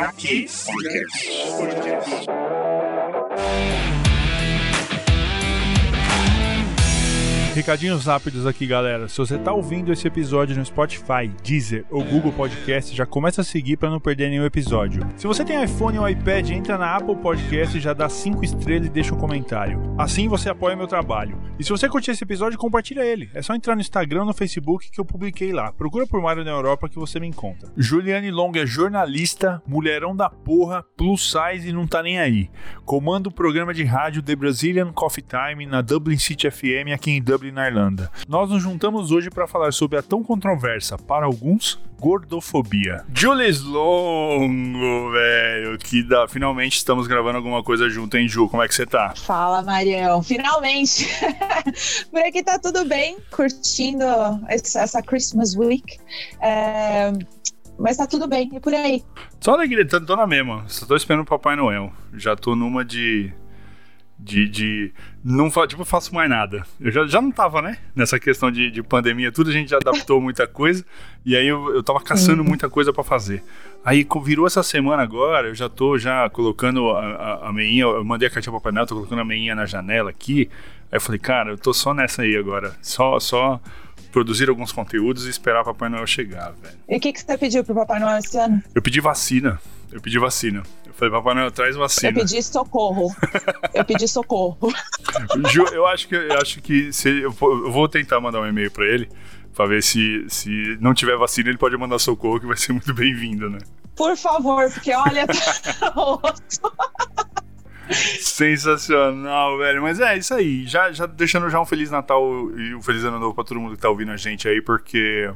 Aqui Podcast. Recadinhos rápidos aqui, galera. Se você tá ouvindo esse episódio no Spotify, Deezer ou Google Podcast, já começa a seguir para não perder nenhum episódio. Se você tem iPhone ou iPad, entra na Apple Podcast já dá 5 estrelas e deixa um comentário. Assim você apoia meu trabalho. E se você curtir esse episódio, compartilha ele. É só entrar no Instagram no Facebook que eu publiquei lá. Procura por Mário na Europa que você me encontra. Juliane Long é jornalista, mulherão da porra, plus size e não tá nem aí. Comanda o programa de rádio The Brazilian Coffee Time na Dublin City FM aqui em Dublin, na Irlanda. Nós nos juntamos hoje para falar sobre a tão controversa, para alguns, gordofobia. Julius Longo, velho, que dá, finalmente estamos gravando alguma coisa junto, hein, Ju? Como é que você tá? Fala, Marião. Finalmente. Por aqui tá tudo bem, curtindo essa Christmas Week. É... Mas tá tudo bem, e por aí? Só alegria, tô, tô na mesma. Só tô esperando o Papai Noel. Já tô numa de de, de não tipo, faço mais nada. Eu já, já não tava, né? Nessa questão de, de pandemia, tudo a gente já adaptou muita coisa. E aí eu, eu tava caçando muita coisa para fazer. Aí virou essa semana agora, eu já tô já colocando a, a, a meinha, eu mandei a cartinha pro Papai Noel, tô colocando a meinha na janela aqui. Aí eu falei, cara, eu tô só nessa aí agora. Só, só produzir alguns conteúdos e esperar o Papai Noel chegar, velho. E o que, que você pediu pro Papai Noel esse ano? Eu pedi vacina. Eu pedi vacina. Eu falei, Papai Noel, traz vacina. Eu pedi socorro. eu pedi socorro. Ju, eu acho que, eu acho que se, eu, vou tentar mandar um e-mail pra ele pra ver se, se não tiver vacina, ele pode mandar socorro, que vai ser muito bem-vindo, né? Por favor, porque olha, Sensacional, velho. Mas é isso aí. Já, já deixando já um Feliz Natal e um Feliz Ano Novo pra todo mundo que tá ouvindo a gente aí, porque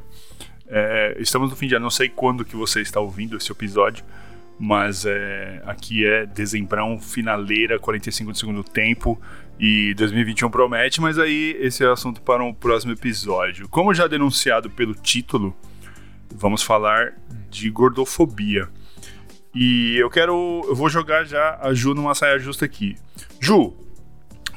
é, estamos no fim de ano. Não sei quando que você está ouvindo esse episódio, mas é, aqui é dezembrão, finaleira, 45 do segundo tempo. E 2021 promete, mas aí esse é assunto para um próximo episódio. Como já denunciado pelo título, vamos falar de gordofobia. E eu quero. Eu vou jogar já a Ju numa saia justa aqui. Ju,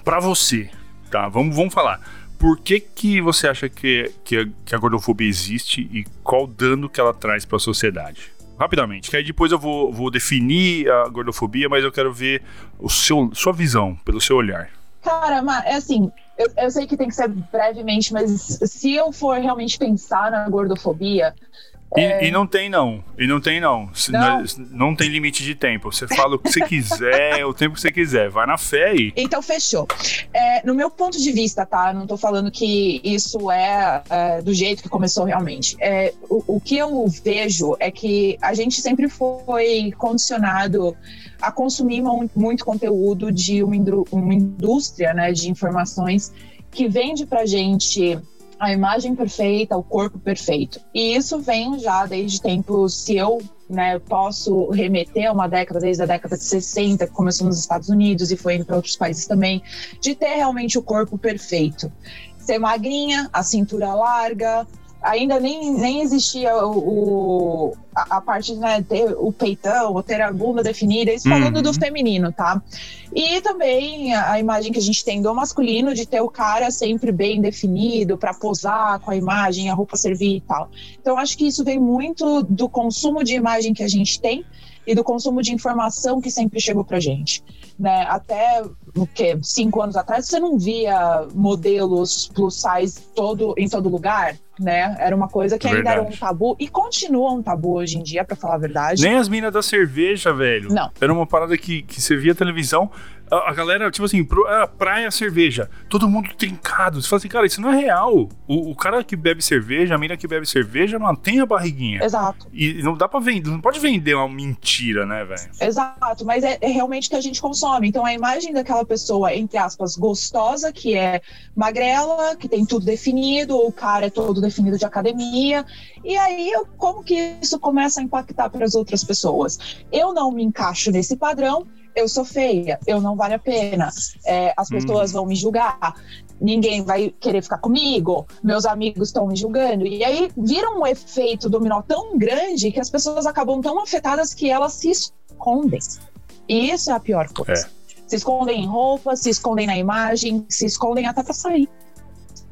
para você, tá? Vamos, vamos falar. Por que, que você acha que, que, a, que a gordofobia existe e qual dano que ela traz para a sociedade? Rapidamente, que aí depois eu vou, vou definir a gordofobia, mas eu quero ver o seu, sua visão, pelo seu olhar. Cara, é assim, eu, eu sei que tem que ser brevemente, mas se eu for realmente pensar na gordofobia, e, é... e, não tem, não. E não tem, não. Não. não tem limite de tempo. Você fala o que você quiser, o tempo que você quiser. Vai na fé aí. Então, fechou. É, no meu ponto de vista, tá? Não tô falando que isso é, é do jeito que começou realmente. É, o, o que eu vejo é que a gente sempre foi condicionado a consumir muito conteúdo de uma, uma indústria né, de informações que vende pra gente a imagem perfeita, o corpo perfeito. E isso vem já desde tempos, se eu né, posso remeter a uma década, desde a década de 60, que começou nos Estados Unidos e foi para outros países também, de ter realmente o corpo perfeito. Ser magrinha, a cintura larga, ainda nem, nem existia o, o a, a, parte de né, ter o peitão ou ter a bunda definida, isso falando uhum. do feminino, tá? E também a, a, imagem que a gente tem do masculino de ter o cara sempre bem definido para posar com a imagem, a roupa servir e tal. Então acho que isso vem muito do consumo de imagem que a gente tem e do consumo de informação que sempre chegou pra gente. Né? Até o que cinco anos atrás você não via modelos plus size todo em todo lugar né? Era uma coisa que ainda era um tabu e continua um tabu hoje em dia, para falar a verdade. Nem as minas da cerveja, velho. Não. Era uma parada que, que você via televisão, a, a galera, tipo assim, pro, a praia, cerveja, todo mundo trincado. Você fala assim, cara, isso não é real. O, o cara que bebe cerveja, a mina que bebe cerveja, mantém a barriguinha. Exato. E não dá pra vender, não pode vender uma mentira, né, velho? Exato, mas é, é realmente o que a gente consome. Então a imagem daquela pessoa, entre aspas, gostosa, que é magrela, que tem tudo definido, ou o cara é todo definido de academia. E aí, como que isso começa a impactar para as outras pessoas? Eu não me encaixo nesse padrão eu sou feia, eu não vale a pena, é, as pessoas hum. vão me julgar, ninguém vai querer ficar comigo, meus amigos estão me julgando. E aí vira um efeito dominó tão grande que as pessoas acabam tão afetadas que elas se escondem. E isso é a pior coisa. É. Se escondem em roupa, se escondem na imagem, se escondem até para sair.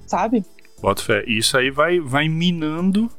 Sabe? Bota fé. Isso aí vai, vai minando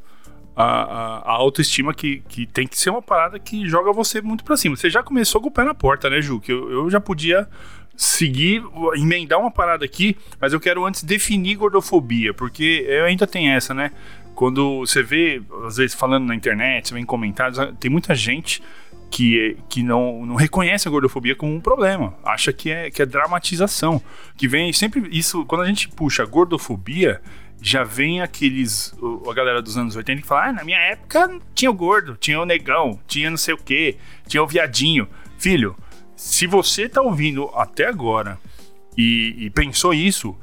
a, a, autoestima que, que tem que ser uma parada que joga você muito pra cima. Você já começou com o pé na porta, né, Ju? Que eu, eu já podia seguir, emendar uma parada aqui, mas eu quero antes definir gordofobia, porque eu ainda tem essa, né? Quando você vê, às vezes, falando na internet, você vê em comentários, tem muita gente que, que não, não reconhece a gordofobia como um problema, acha que é, que é dramatização. Que vem sempre. Isso, quando a gente puxa gordofobia, já vem aqueles. A galera dos anos 80 que fala: ah, na minha época tinha o gordo, tinha o negão, tinha não sei o que, tinha o viadinho. Filho, se você tá ouvindo até agora e, e pensou isso,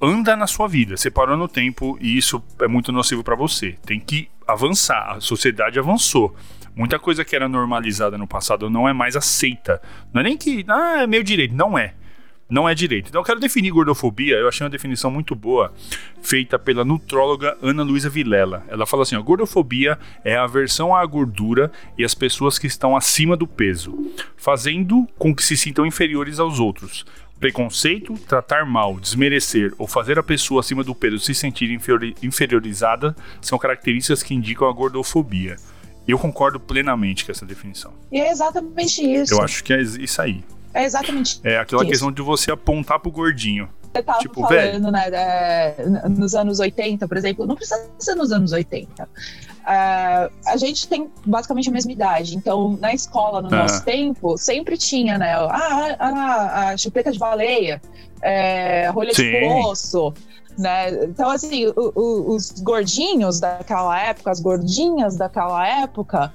anda na sua vida, você parou no tempo e isso é muito nocivo para você. Tem que avançar, a sociedade avançou. Muita coisa que era normalizada no passado não é mais aceita. Não é nem que, ah, é meu direito, não é. Não é direito. Então eu quero definir gordofobia, eu achei uma definição muito boa, feita pela nutróloga Ana Luísa Vilela. Ela fala assim: ó, gordofobia é a aversão à gordura e às pessoas que estão acima do peso, fazendo com que se sintam inferiores aos outros, Preconceito, tratar mal, desmerecer ou fazer a pessoa acima do peso se sentir inferiorizada são características que indicam a gordofobia. Eu concordo plenamente com essa definição. E é exatamente isso. Eu acho que é isso aí. É exatamente É aquela isso. questão de você apontar pro gordinho. Você tava tipo, falando, velho. né, é, nos anos 80, por exemplo, não precisa ser nos anos 80. Uh, a gente tem basicamente a mesma idade. Então, na escola, no ah. nosso tempo, sempre tinha, né? Ah, a, a chupeta de baleia, é, rolha Sim. de poço. Né? Então, assim, o, o, os gordinhos daquela época, as gordinhas daquela época,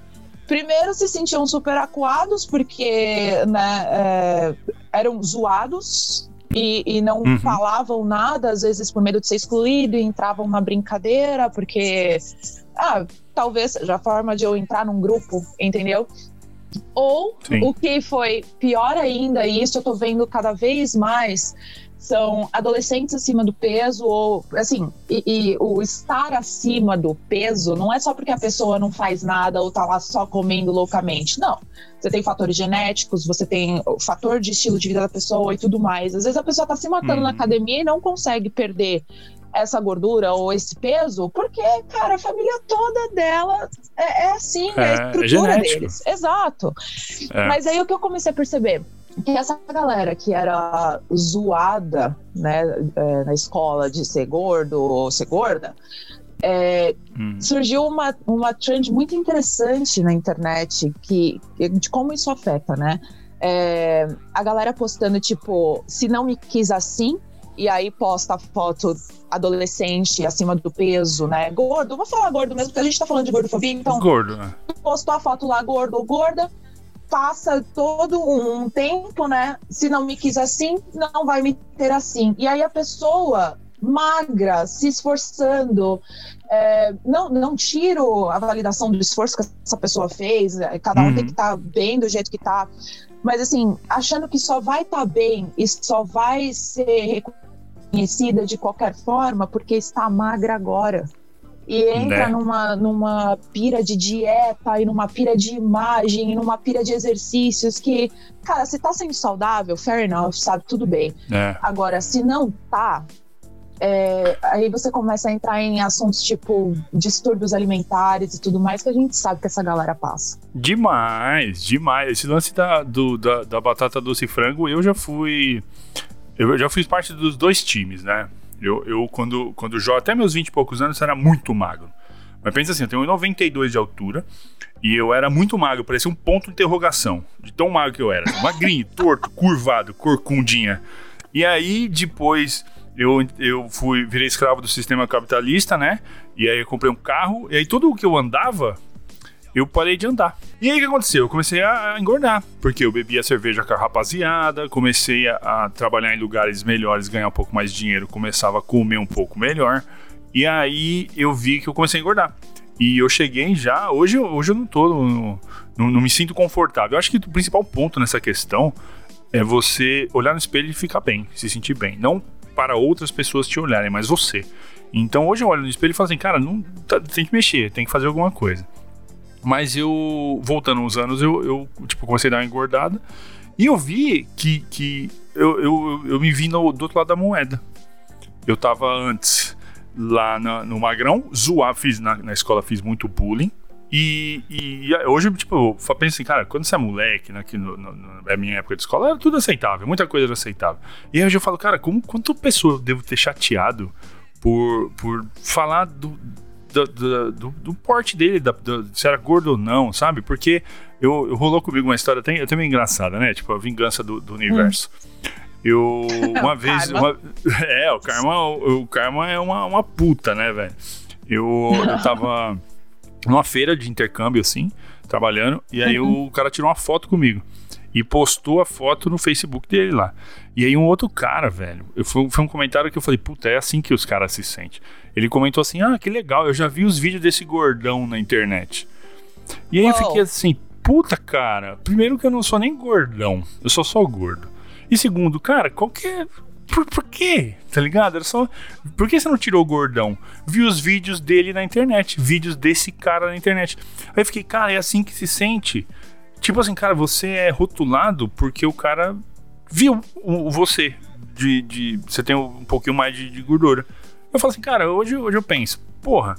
primeiro se sentiam super acuados porque né, é, eram zoados e, e não uhum. falavam nada, às vezes por medo de ser excluído, e entravam na brincadeira, porque ah, talvez seja a forma de eu entrar num grupo, entendeu? Ou Sim. o que foi pior ainda, e isso eu tô vendo cada vez mais, são adolescentes acima do peso, ou assim, e, e, o estar acima do peso não é só porque a pessoa não faz nada ou tá lá só comendo loucamente. Não. Você tem fatores genéticos, você tem o fator de estilo de vida da pessoa e tudo mais. Às vezes a pessoa tá se matando hum. na uhum. academia e não consegue perder essa gordura ou esse peso, porque, cara, a família toda dela é, é assim, é, é a é estrutura é deles. Exato. É. Mas aí o que eu comecei a perceber? Que essa galera que era zoada, né, é, na escola de ser gordo ou ser gorda, é, hum. surgiu uma, uma trend muito interessante na internet que, de como isso afeta, né? É, a galera postando, tipo, se não me quis assim, e aí posta foto adolescente acima do peso, né? Gordo, vou falar gordo mesmo, porque a gente tá falando de gordofobia, então. Gordo, né? Postou a foto lá, gordo ou gorda, passa todo um tempo, né? Se não me quis assim, não vai me ter assim. E aí a pessoa magra, se esforçando, é, não, não tiro a validação do esforço que essa pessoa fez, é, cada um uhum. tem que estar tá bem do jeito que tá, mas assim, achando que só vai estar tá bem e só vai ser reconhecida de qualquer forma porque está magra agora. E entra né? numa, numa pira de dieta e numa pira de imagem e numa pira de exercícios que, cara, se tá sendo saudável, fair enough, sabe? Tudo bem. É. Agora, se não tá, é, aí você começa a entrar em assuntos tipo distúrbios alimentares e tudo mais que a gente sabe que essa galera passa. Demais, demais. Esse lance da, do, da, da batata doce e frango, eu já fui eu já fiz parte dos dois times, né? Eu, eu quando, quando jogo, até meus 20 e poucos anos, era muito magro. Mas pensa assim, eu tenho 92 de altura e eu era muito magro, parecia um ponto de interrogação, de tão magro que eu era. Magrinho, torto, curvado, corcundinha. E aí, depois, eu, eu fui, virei escravo do sistema capitalista, né? E aí eu comprei um carro, e aí tudo o que eu andava, eu parei de andar. E aí o que aconteceu? Eu comecei a engordar, porque eu bebia cerveja com a rapaziada, comecei a, a trabalhar em lugares melhores, ganhar um pouco mais de dinheiro, começava a comer um pouco melhor. E aí eu vi que eu comecei a engordar. E eu cheguei já. Hoje, hoje eu não tô. Não, não me sinto confortável. Eu acho que o principal ponto nessa questão é você olhar no espelho e ficar bem, se sentir bem. Não para outras pessoas te olharem, mas você. Então hoje eu olho no espelho e falo assim, cara, não, tá, tem que mexer, tem que fazer alguma coisa. Mas eu, voltando uns anos, eu, eu tipo, comecei a dar uma engordada. E eu vi que, que eu, eu, eu me vi no, do outro lado da moeda. Eu tava antes lá na- no Magrão, zoar, fiz na, na escola, fiz muito bullying. E, e hoje, tipo, eu penso assim, cara, quando você é moleque, né, que no, no, na minha época de escola, era tudo aceitável, muita coisa era aceitável. E hoje eu falo, cara, como, quanto pessoa eu devo ter chateado por, por falar do, do, do, do- do porte dele, da, do- se era gordo ou não, sabe? Porque eu, eu rolou comigo uma história até, até meio engraçada, né? Tipo, a vingança do, do universo. Eu, uma vez. Uma- é, o karma, o, o karma é uma, uma puta, né, velho? Eu, eu tava numa feira de intercâmbio, assim, trabalhando, e aí o cara tirou uma foto comigo. E postou a foto no Facebook dele lá. E aí um outro cara, velho, eu, foi, foi um comentário que eu falei, puta, é assim que os caras se sentem. Ele comentou assim, ah, que legal, eu já vi os vídeos desse gordão na internet. E aí eu Uau. fiquei assim, puta, cara, primeiro que eu não sou nem gordão, eu sou só gordo. E segundo, cara, qual que é... Por, por quê? Tá ligado? Era só. Por que você não tirou o gordão? Vi os vídeos dele na internet. Vídeos desse cara na internet. Aí eu fiquei, cara, é assim que se sente. Tipo assim, cara, você é rotulado porque o cara viu o, o você. De, de, você tem um pouquinho mais de, de gordura. Eu falo assim, cara, hoje, hoje eu penso, porra,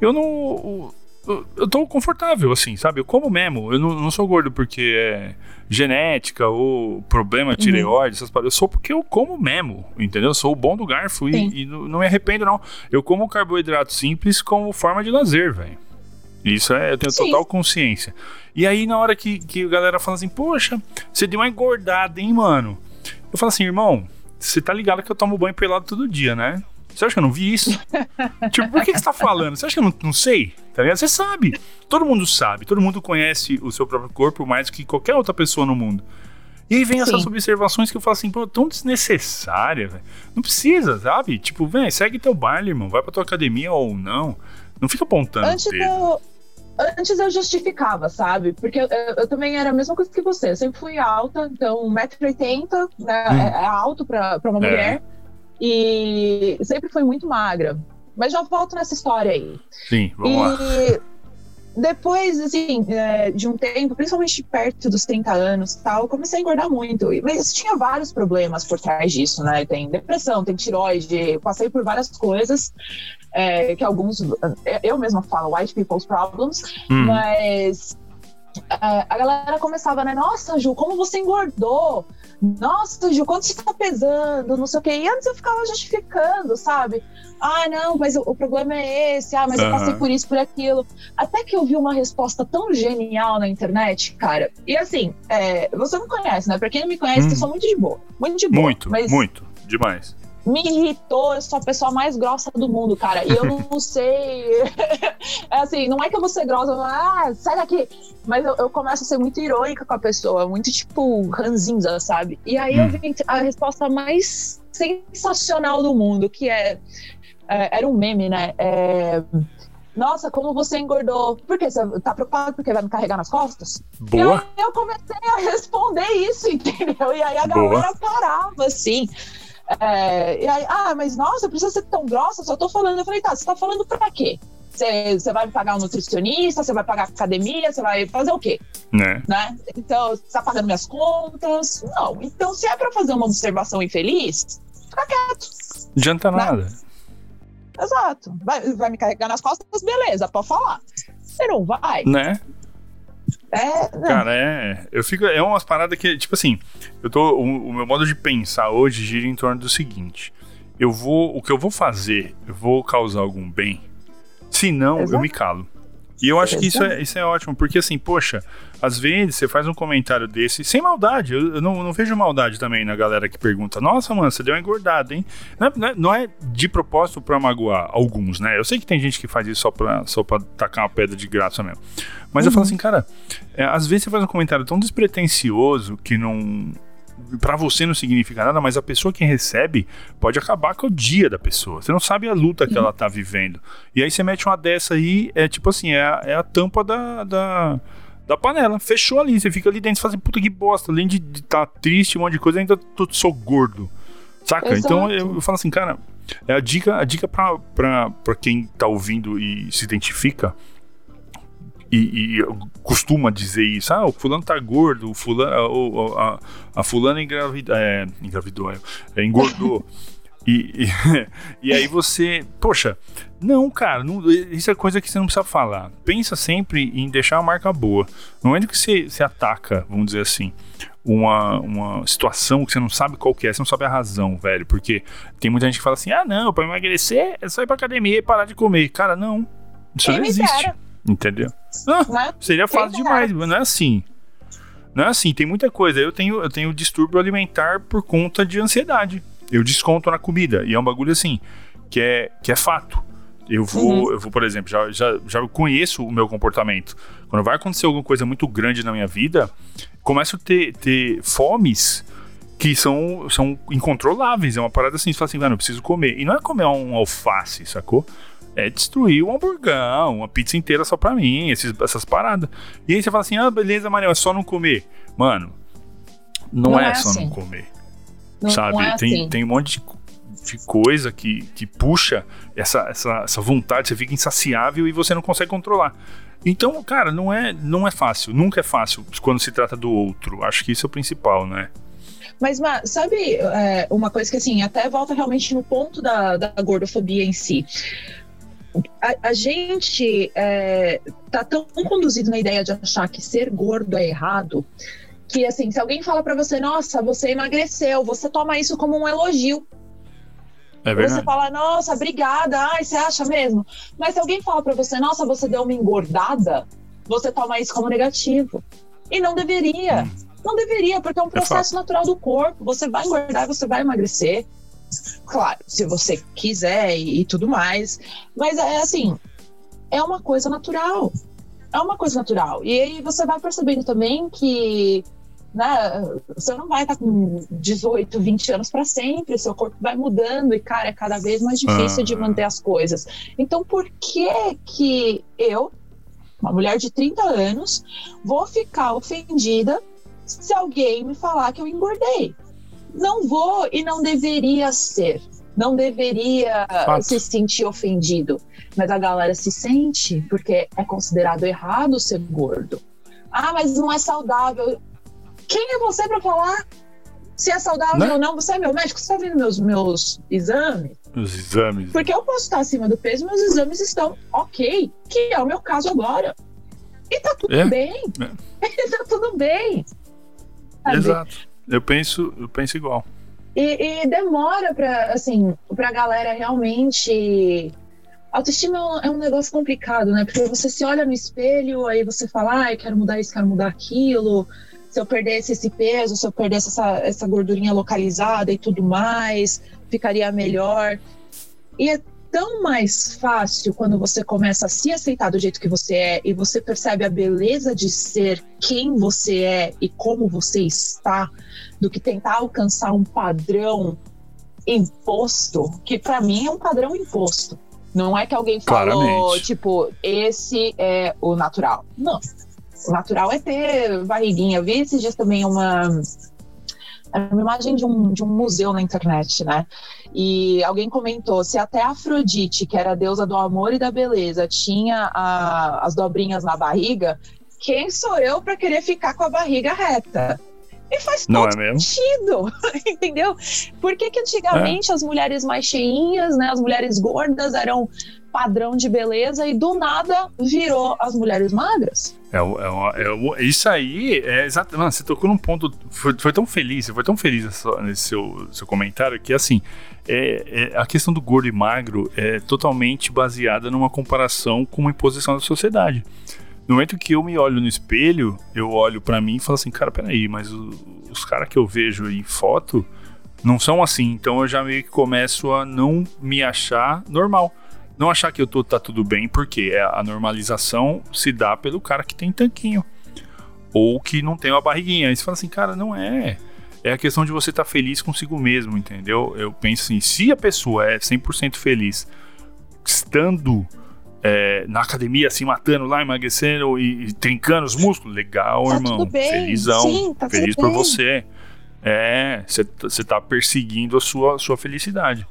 eu não. Eu, eu tô confortável, assim, sabe? Eu como mesmo. Eu não, não sou gordo porque é genética ou problema tireoide, essas paradas. Eu sou porque eu como mesmo, entendeu? Eu sou o bom do garfo e, e não, não me arrependo, não. Eu como carboidrato simples como forma de lazer, velho. Isso é, eu tenho Sim. total consciência. E aí, na hora que, que a galera fala assim, poxa, você deu uma engordada, hein, mano? Eu falo assim, irmão, você tá ligado que eu tomo banho pelado todo dia, né? Você acha que eu não vi isso? tipo, por que, que você tá falando? Você acha que eu não, não sei? Tá ligado? Você sabe. Todo mundo sabe. Todo mundo conhece o seu próprio corpo mais do que qualquer outra pessoa no mundo. E aí vem essas Sim. observações que eu falo assim, pô, tão desnecessária, velho. Não precisa, sabe? Tipo, vem, segue teu baile, irmão. Vai pra tua academia ou não. Não fica apontando Antes eu, antes eu justificava, sabe? Porque eu, eu- eu também era a mesma coisa que você. Eu sempre fui alta, então 1,80m né, Hum. é, é alto pra, pra uma É. mulher. E sempre fui muito magra. Mas já volto nessa história aí. Sim, vamos lá. e depois, assim, é, de um tempo, principalmente perto dos 30 anos e tal, eu comecei a engordar muito. Mas tinha vários problemas por trás disso, né? Tem depressão, tem tiroide, passei por várias coisas. é, que alguns, eu mesma falo white people's problems, Hum. mas a galera começava, né? Nossa, Ju, como você engordou? Nossa, Ju, quanto você tá pesando? Não sei o quê. E antes eu ficava justificando, sabe? Ah, não, mas o, o problema é esse. Ah, mas eu passei por isso, por aquilo. Até que eu vi uma resposta tão genial na internet, cara. E assim, é, você não conhece, né? Pra quem não me conhece, Hum. eu sou muito de boa. Muito de boa. Muito, mas muito. Demais. Me irritou, eu sou a pessoa mais grossa do mundo, cara. E eu não sei. é assim, não é que eu vou ser grossa, ah, sai daqui. Mas eu, eu começo a ser muito irônica com a pessoa, muito tipo ranzinza, sabe? E aí eu Hum. vi a resposta mais sensacional do mundo, que é. é, era um meme, né? É, Nossa, como você engordou. Por quê? Você tá preocupado porque vai me carregar nas costas? Boa. E aí eu comecei a responder isso, entendeu? E aí a Boa. galera parava, assim. É, e aí, ah, mas nossa, precisa ser tão grossa, só tô falando. Eu falei, tá, você tá falando pra quê? Você vai pagar um nutricionista, você vai pagar academia, você vai fazer o quê? Né? Né? Então, você tá pagando minhas contas? Não. Então, se é pra fazer uma observação infeliz, fica quieto. Adianta nada. Exato. Vai, vai me carregar nas costas, beleza, pode falar. Você não vai? Né? É, não. Cara, é. Eu fico. É umas paradas que, tipo assim, eu tô. O, o meu modo de pensar hoje gira em torno do seguinte. Eu vou. O que eu vou fazer, eu vou causar algum bem. Se não, eu Exato. me calo. E eu acho que isso é, isso é ótimo, porque assim, poxa, às vezes você faz um comentário desse, sem maldade, eu, eu não, não vejo maldade também na galera que pergunta, nossa, mano, você deu uma engordada, hein? Não é, não é- não é de propósito pra magoar alguns, né? Eu sei que tem gente que faz isso só pra, só pra tacar uma pedra de graça mesmo. Mas eu falo assim, cara, é, às vezes você faz um comentário tão despretensioso que não. Pra você não significa nada, mas a pessoa que recebe pode acabar com o dia da pessoa. Você não sabe a luta que ela tá vivendo. E aí você mete uma dessa aí, é tipo assim, é a, é a tampa da, da, da panela. Fechou ali, você fica ali dentro e fala assim, puta que bosta. Além de estar tá triste, um monte de coisa, ainda tô, sou gordo. Saca? Exato. Então eu, eu falo assim, cara, é a dica, a dica pra, pra, pra quem tá ouvindo e se identifica e, e costuma dizer isso, ah, o fulano tá gordo, o fulano, a, a, a fulana engravida, é, engravidou, é, é, engordou. E, e, e, aí você, poxa, não, cara, não, isso é coisa que você não precisa falar. Pensa sempre em deixar a marca boa. No momento que você, você ataca, vamos dizer assim, uma, uma situação que você não sabe qual que é, você não sabe a razão, velho. Porque tem muita gente que fala assim: ah, não, pra emagrecer é só ir pra academia e parar de comer. Cara, não. Isso não existe. Entendeu? Ah, seria fácil demais, mas não é assim. Não é assim, tem muita coisa. Eu tenho, eu tenho distúrbio alimentar por conta de ansiedade. Eu desconto na comida. E é um bagulho assim, que é, que é fato. Eu vou, uhum. eu vou, por exemplo, já, já, já conheço o meu comportamento. Quando vai acontecer alguma coisa muito grande na minha vida, começo a ter, ter fomes que são, são incontroláveis. É uma parada assim, você fala assim, mano, eu preciso comer. E não é comer um alface, sacou? É destruir um hamburgão, uma pizza inteira só pra mim, esses, essas paradas. E aí você fala assim, ah, beleza, Manel, é só não comer. Mano, não, não é, é, só assim. não comer. Não, sabe? Não é tem, assim. tem um monte de, coisa que, que puxa essa, essa, essa vontade, você fica insaciável e você não consegue controlar. Então, cara, não é, não é fácil, nunca é fácil quando se trata do outro. Acho que isso é o principal, né? Mas, Ma, sabe é, uma coisa que, assim, até volta realmente no ponto da, da gordofobia em si. A, a gente é, tá tão conduzido na ideia de achar que ser gordo é errado que assim, se alguém fala para você, nossa, você emagreceu, você toma isso como um elogio. É verdade. Você fala, nossa, obrigada, ai, você acha mesmo? Mas se alguém fala para você, nossa, você deu uma engordada, você toma isso como negativo. E não deveria. Hum. Não deveria, porque é um é processo é natural do corpo. Você vai engordar, você vai emagrecer. Claro, se você quiser e, e tudo mais. Mas é assim, é uma coisa natural. É uma coisa natural. E aí você vai percebendo também que né? Você não vai estar com 18, 20 anos para sempre, seu corpo vai mudando e, cara, é cada vez mais difícil de manter as coisas. Então, por que que eu, uma mulher de 30 anos, vou ficar ofendida se alguém me falar que eu engordei? Não vou e não deveria ser. Não deveria Fato. se sentir ofendido. Mas a galera se sente porque é considerado errado ser gordo. Ah, mas não é saudável. Quem é você para falar se é saudável né? ou não? Você é meu médico, você está vendo meus, meus exames? Os exames. Porque eu posso estar acima do peso, meus exames estão ok, que é o meu caso agora. E tá tudo é. bem. É. tá tudo bem. Sabe? Exato. Eu penso, eu penso igual. E, e demora para assim, pra galera realmente Autoestima é um negócio complicado, né? Porque você se olha no espelho, aí você fala, ah, eu quero mudar isso, quero mudar aquilo se eu perdesse esse peso, se eu perdesse essa, essa gordurinha localizada e tudo mais, ficaria melhor. E é tão mais fácil quando você começa a se aceitar do jeito que você é e você percebe a beleza de ser quem você é e como você está, do que tentar alcançar um padrão imposto, que para mim é um padrão imposto. Não é que alguém falou, Claramente. tipo, esse é o natural. Não o natural é ter barriguinha. Eu vi esses dias também uma, uma imagem de um, de um museu na internet, né? E alguém comentou: se até Afrodite, que era a deusa do amor e da beleza, tinha a, as dobrinhas na barriga, quem sou eu para querer ficar com a barriga reta? E faz Não todo é sentido, entendeu? Por que, que antigamente é. as mulheres mais cheinhas, né, as mulheres gordas eram padrão de beleza e do nada virou as mulheres magras. É, é, é, isso aí é exato. Mano, você tocou num ponto. Foi, foi tão feliz, você foi tão feliz nesse seu, seu comentário que assim. É, é, a questão do gordo e magro é totalmente baseada numa comparação com uma imposição da sociedade. No momento que eu me olho no espelho, eu olho para mim e falo assim, cara, peraí, mas o, os caras que eu vejo em foto não são assim. Então eu já meio que começo a não me achar normal não achar que eu tô tá tudo bem, porque é a normalização se dá pelo cara que tem tanquinho ou que não tem uma barriguinha. Aí você fala assim, cara, não é. É a questão de você estar tá feliz consigo mesmo, entendeu? Eu penso assim, se a pessoa é 100% feliz estando é, na academia, assim, matando lá, emagrecendo e, e trincando os músculos, legal, tá irmão. Felizão. Sim, tá feliz por bem. você. É, você tá perseguindo a sua, a sua felicidade.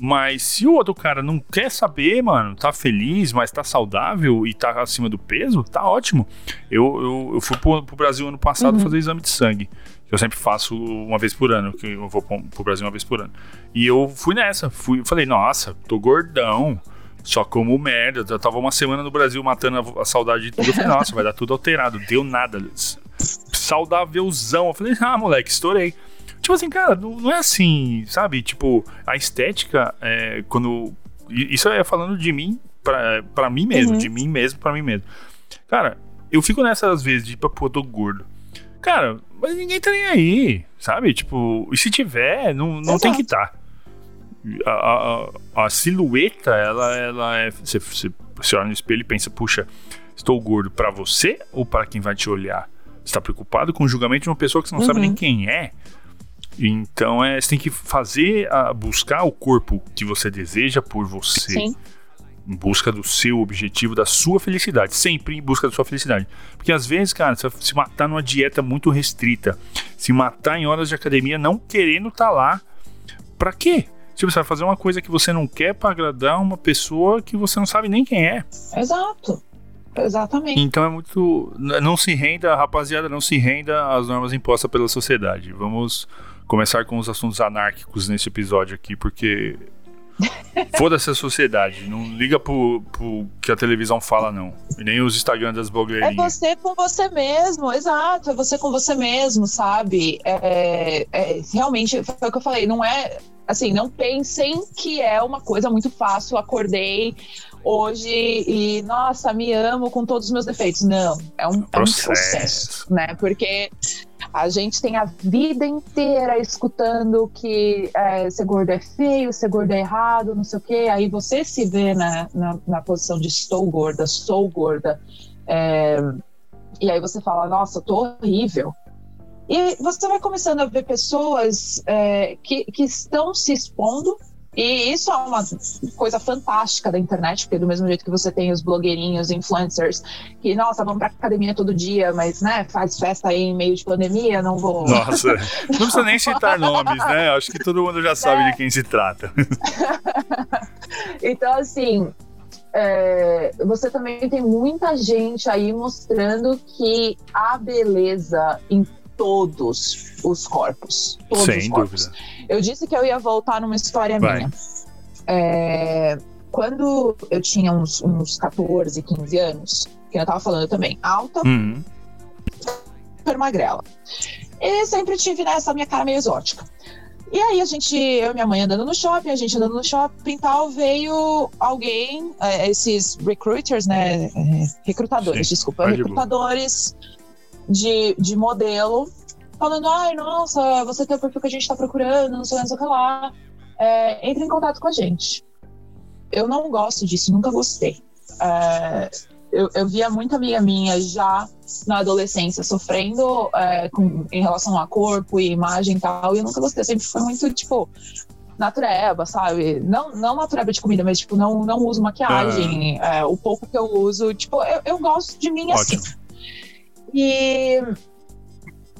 Mas se o outro cara não quer saber, mano, tá feliz, mas tá saudável e tá acima do peso, tá ótimo. Eu, eu, eu fui pro, pro Brasil ano passado uhum. fazer exame de sangue. que eu sempre faço uma vez por ano, que eu vou pro Brasil uma vez por ano. E eu fui nessa, fui, falei, nossa, tô gordão, só como merda. Eu tava uma semana no Brasil matando a, a saudade de tudo. Eu falei, nossa, vai dar tudo alterado. Deu nada. Saudávelzão. Eu falei, ah, moleque, estourei. Tipo assim, cara, não, não é assim, sabe? Tipo, a estética, é, quando. Isso é falando de mim pra, pra mim mesmo, uhum. de mim mesmo pra mim mesmo. Cara, eu fico nessas vezes de, pô, tô gordo. Cara, mas ninguém tá nem aí, sabe? Tipo, e se tiver, não, não tem que estar. Tá. A, a, a, silhueta, ela, ela é. Você, você, você olha no espelho e pensa, puxa, estou gordo para você ou para quem vai te olhar? Você tá preocupado com o julgamento de uma pessoa que você não uhum. sabe nem quem é? Então é, você tem que fazer, a, buscar o corpo que você deseja por você. Sim em busca do seu objetivo, da sua felicidade. Sempre em busca da sua felicidade. Porque às vezes, cara, você vai se matar numa dieta muito restrita, se matar em horas de academia não querendo estar tá lá, pra quê? Tipo, você vai fazer uma coisa que você não quer para agradar uma pessoa que você não sabe nem quem é. Exato. Exatamente. Então é muito. Não se renda, rapaziada, não se renda às normas impostas pela sociedade. Vamos começar com os assuntos anárquicos nesse episódio aqui, porque Foda-se a sociedade. Não liga pro, pro que a televisão fala, não. E nem os Instagram das blogueirinhas. É você com você mesmo, exato. É você com você mesmo, sabe? É, é, realmente, foi o que eu falei. Não é. Assim, não pensem que é uma coisa muito fácil. Acordei hoje e, nossa, me amo com todos os meus defeitos. Não. É um processo, é um processo né? Porque a gente tem a vida inteira escutando que é, ser gordo é feio, ser gordo é errado, não sei o quê. Aí você se vê na, na, na posição de estou gorda, sou gorda. É, e aí você fala, nossa, tô horrível. E você vai começando a ver pessoas é, que, que estão se expondo e isso é uma coisa fantástica da internet, porque do mesmo jeito que você tem os blogueirinhos, influencers, que, nossa, vamos pra academia todo dia, mas, né, faz festa aí em meio de pandemia, não vou. Nossa, não precisa nem citar nomes, né? Acho que todo mundo já sabe é. de quem se trata. então, assim, é, você também tem muita gente aí mostrando que a beleza em todos os corpos. Todos Sem os corpos. dúvida. Eu disse que eu ia voltar numa história Vai. minha. É, quando eu tinha uns, uns 14, 15 anos, que eu tava falando também, alta, uhum. super magrela. E sempre tive nessa minha cara meio exótica. E aí a gente, eu e minha mãe andando no shopping, a gente andando no shopping e tal, veio alguém, é, esses recruiters, né? É, recrutadores, Sim, desculpa, recrutadores de, de modelo, falando, ai, nossa, você tem o perfil que a gente está procurando, não sei, não sei o que lá. É, entre em contato com a gente. Eu não gosto disso, nunca gostei. É, eu, eu, via muita amiga minha já na adolescência sofrendo é, com, em relação a corpo e imagem e tal, e eu nunca gostei. Sempre foi muito, tipo, natureba, sabe? Não, não natureba de comida, mas, tipo, não, não uso maquiagem. É. o pouco que eu uso, tipo, eu, eu gosto de mim assim. Ótimo. assim. E,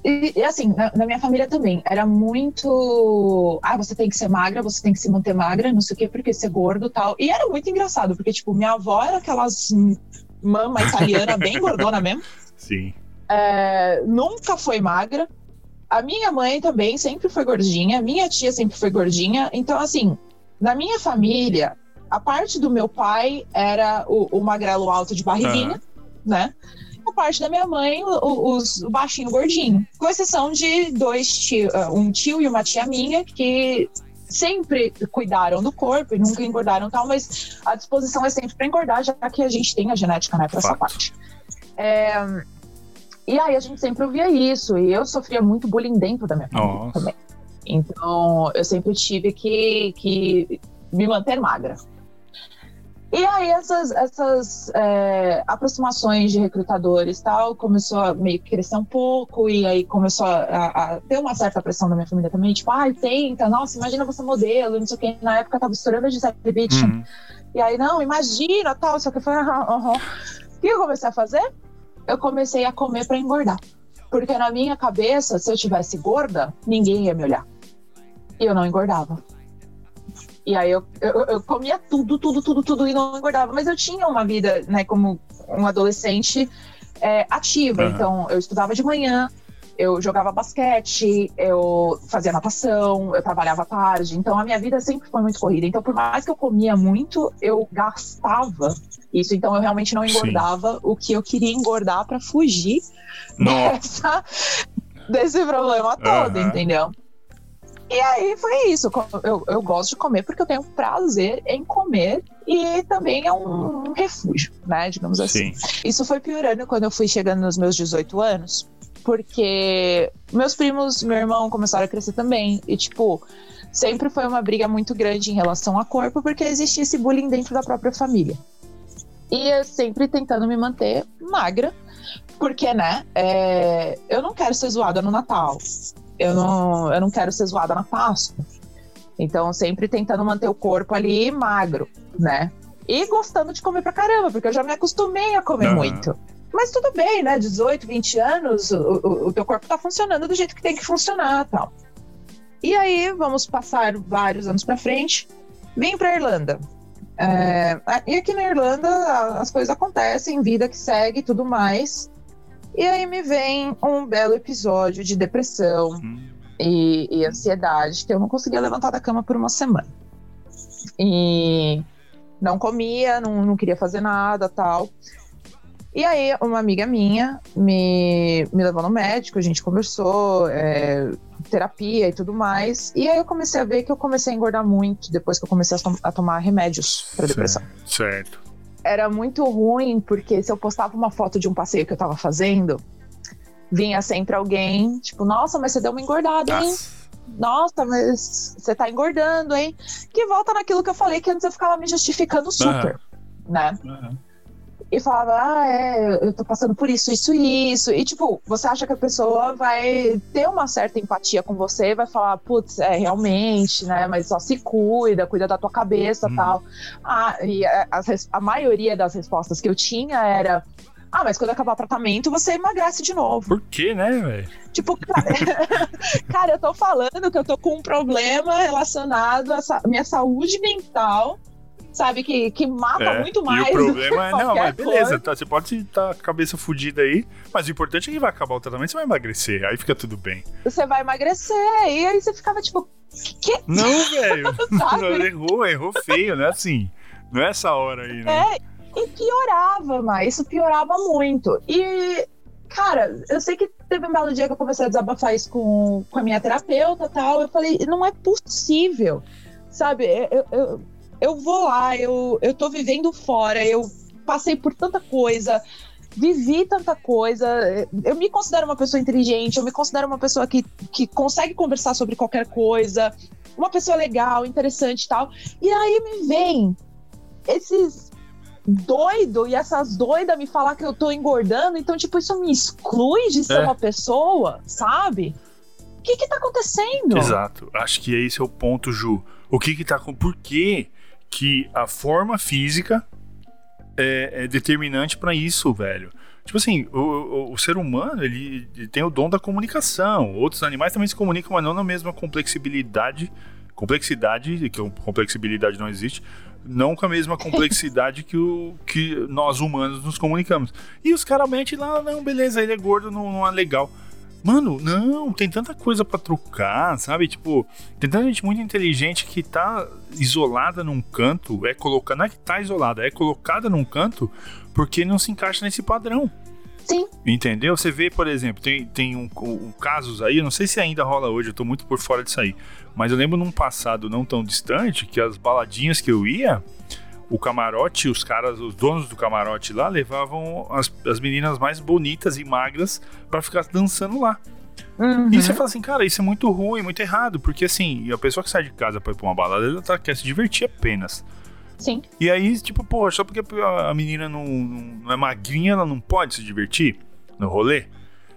e, assim, na, na, minha família também, era muito. Ah, você tem que ser magra, você tem que se manter magra, não sei o quê, porque ser gordo tal. E era muito engraçado, porque, tipo, minha avó era aquelas mama italiana bem gordona mesmo. Sim. É, nunca foi magra. A minha mãe também sempre foi gordinha, minha tia sempre foi gordinha. Então, assim, na minha família, a parte do meu pai era o, o magrelo alto de barriguinha, uhum. né? A parte da minha mãe, os, o baixinho gordinho. Com exceção de dois tios, ah, um tio e uma tia minha, que sempre cuidaram do corpo e nunca engordaram tal, mas a disposição é sempre para engordar, já que a gente tem a genética, né, para essa parte. É, e aí a gente sempre ouvia isso, e eu sofria muito bullying dentro da minha família também. Então eu sempre tive que, que me manter magra. E aí essas, essas é, aproximações de recrutadores tal começou a meio que crescer um pouco e aí começou a, a, ter uma certa pressão da minha família também, tipo, ai, tenta, nossa, imagina você modelo, não sei o que. Na época tava estourando a Gisele Bündchen. Uhum. E aí, não, imagina, tal, só que foi, aham, aham. O que eu comecei a fazer? Eu comecei a comer para engordar. Porque na minha cabeça, se eu tivesse gorda, ninguém ia me olhar. E eu não engordava. E aí eu, eu, eu, comia tudo, tudo, tudo, tudo e não engordava. Mas eu tinha uma vida, né, como um adolescente é, ativa. Uhum. Então eu estudava de manhã, eu jogava basquete, eu fazia natação, eu trabalhava tarde, então a minha vida sempre foi muito corrida. Então, por mais que eu comia muito, eu gastava isso. Então, eu realmente não engordava Sim. o que eu queria engordar para fugir dessa, desse problema todo, uhum. entendeu? E aí foi isso. Eu, eu gosto de comer porque eu tenho prazer em comer e também é um, refúgio, né? Digamos assim. Sim. Isso foi piorando quando eu fui chegando nos meus 18 anos, porque meus primos, meu irmão começaram a crescer também. E, tipo, sempre foi uma briga muito grande em relação a corpo, porque existia esse bullying dentro da própria família. E eu sempre tentando me manter magra, porque, né, é, eu não quero ser zoada no Natal eu não, eu não quero ser zoada na Páscoa. Então, sempre tentando manter o corpo ali magro, né? E gostando de comer pra caramba, porque eu já me acostumei a comer uhum. muito. Mas tudo bem, né? 18, 20 anos, o, o, o, teu corpo tá funcionando do jeito que tem que funcionar tal. E aí, vamos passar vários anos pra frente. Vim pra Irlanda. É, e aqui na Irlanda as coisas acontecem, vida que segue e tudo mais. E aí me vem um belo episódio de depressão e, e, ansiedade, que eu não conseguia levantar da cama por uma semana. E não comia, não, não queria fazer nada tal. E aí, uma amiga minha me, me levou no médico, a gente conversou, é, terapia e tudo mais. E aí eu comecei a ver que eu comecei a engordar muito depois que eu comecei a, to a tomar remédios para depressão. Certo era muito ruim, porque se eu postava uma foto de um passeio que eu tava fazendo, vinha sempre alguém, tipo, nossa, mas você deu uma engordada, hein? Nossa, mas você tá engordando, hein? Que volta naquilo que eu falei que antes eu ficava me justificando super, uhum. né? Uhum e falava, ah, é, eu tô passando por isso, isso e isso. E, tipo, você acha que a pessoa vai ter uma certa empatia com você, vai falar, putz, é, realmente, né, mas só se cuida, cuida da tua cabeça e hum. tal. Ah, e a, a, a maioria das respostas que eu tinha era, ah, mas quando acabar o tratamento, você emagrece de novo. Por quê, né, velho? Tipo, cara, cara, eu tô falando que eu tô com um problema relacionado à minha saúde mental sabe? Que, que mata é, muito mais. E o problema é, não, mas beleza, tá, você pode estar tá com a cabeça fudida aí, mas o importante é que vai acabar o tratamento, você vai emagrecer, aí fica tudo bem. Você vai emagrecer, e aí você ficava tipo, que? Não, velho. errou, errou feio, né? Assim, não é essa hora aí, né? É, e piorava, mas isso piorava muito. E cara, eu sei que teve um belo dia que eu comecei a desabafar isso com, com a minha terapeuta tal. Eu falei, não é possível, sabe? Eu, eu, eu vou lá, eu, eu tô vivendo fora, eu passei por tanta coisa, vivi tanta coisa. Eu me considero uma pessoa inteligente, eu me considero uma pessoa que, que consegue conversar sobre qualquer coisa, uma pessoa legal, interessante e tal. E aí me vem esses doido e essas doidas me falar que eu tô engordando, então, tipo, isso me exclui de ser é. uma pessoa, sabe? O que que tá acontecendo? Exato. Acho que esse é o ponto, Ju. O que que tá com... Por quê? Que a forma física é, é determinante para isso, velho. Tipo assim, o, o, o, ser humano, ele, ele tem o dom da comunicação. Outros animais também se comunicam, mas não na mesma complexibilidade. Complexidade, que complexibilidade não existe, não com a mesma complexidade que, o, que nós humanos nos comunicamos. E os caras metem lá, não, beleza, ele é gordo, não, não é legal. Mano, não, tem tanta coisa para trocar, sabe? Tipo, tem tanta gente muito inteligente que tá isolada num canto, é colocada, não é que tá isolada, é colocada num canto porque não se encaixa nesse padrão. Sim. Entendeu? Você vê, por exemplo, tem, tem um, um, casos aí, eu não sei se ainda rola hoje, eu tô muito por fora disso aí. Mas eu lembro num passado não tão distante que as baladinhas que eu ia, o camarote, os caras, os donos do camarote lá, levavam as, as meninas mais bonitas e magras para ficar dançando lá. Uhum. E você fala assim, cara, isso é muito ruim, muito errado, porque assim, a pessoa que sai de casa pra ir pra uma balada, ela tá, quer se divertir apenas. Sim. E aí, tipo, pô, só porque a menina não, não é magrinha, ela não pode se divertir no rolê?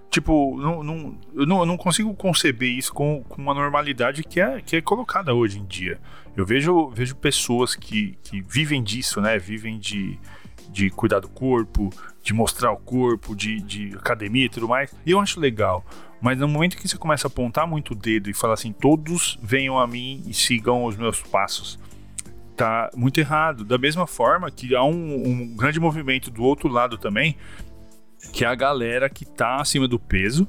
Tipo, não, não, eu, não, eu não consigo conceber isso com, com uma normalidade que é, que é colocada hoje em dia. Eu vejo, vejo pessoas que, que vivem disso, né? Vivem de, de cuidar do corpo, de mostrar o corpo, de, de academia e tudo mais. E eu acho legal. Mas no momento que você começa a apontar muito o dedo e falar assim, todos venham a mim e sigam os meus passos, tá muito errado. Da mesma forma que há um, um grande movimento do outro lado também, que é a galera que tá acima do peso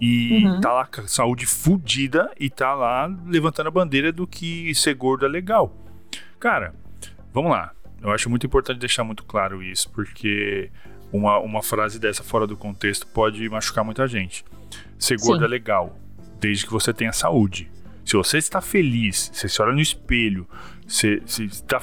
e Uhum. tá lá com a saúde fodida e tá lá levantando a bandeira do que ser gordo é legal. Cara, vamos lá. Eu acho muito importante deixar muito claro isso, porque uma, uma frase dessa fora do contexto pode machucar muita gente. Ser gordo Sim. é legal, desde que você tenha saúde. Se você está feliz, você se olha no espelho, você, você está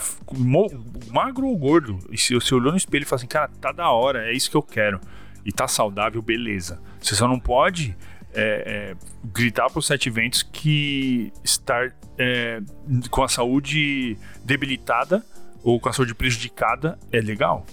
magro ou gordo, e se você olhou no espelho e fala assim, cara, tá da hora, é isso que eu quero, e tá saudável, beleza. Você só não pode é, é, gritar para os sete ventos que estar é, com a saúde debilitada ou com a saúde prejudicada é legal.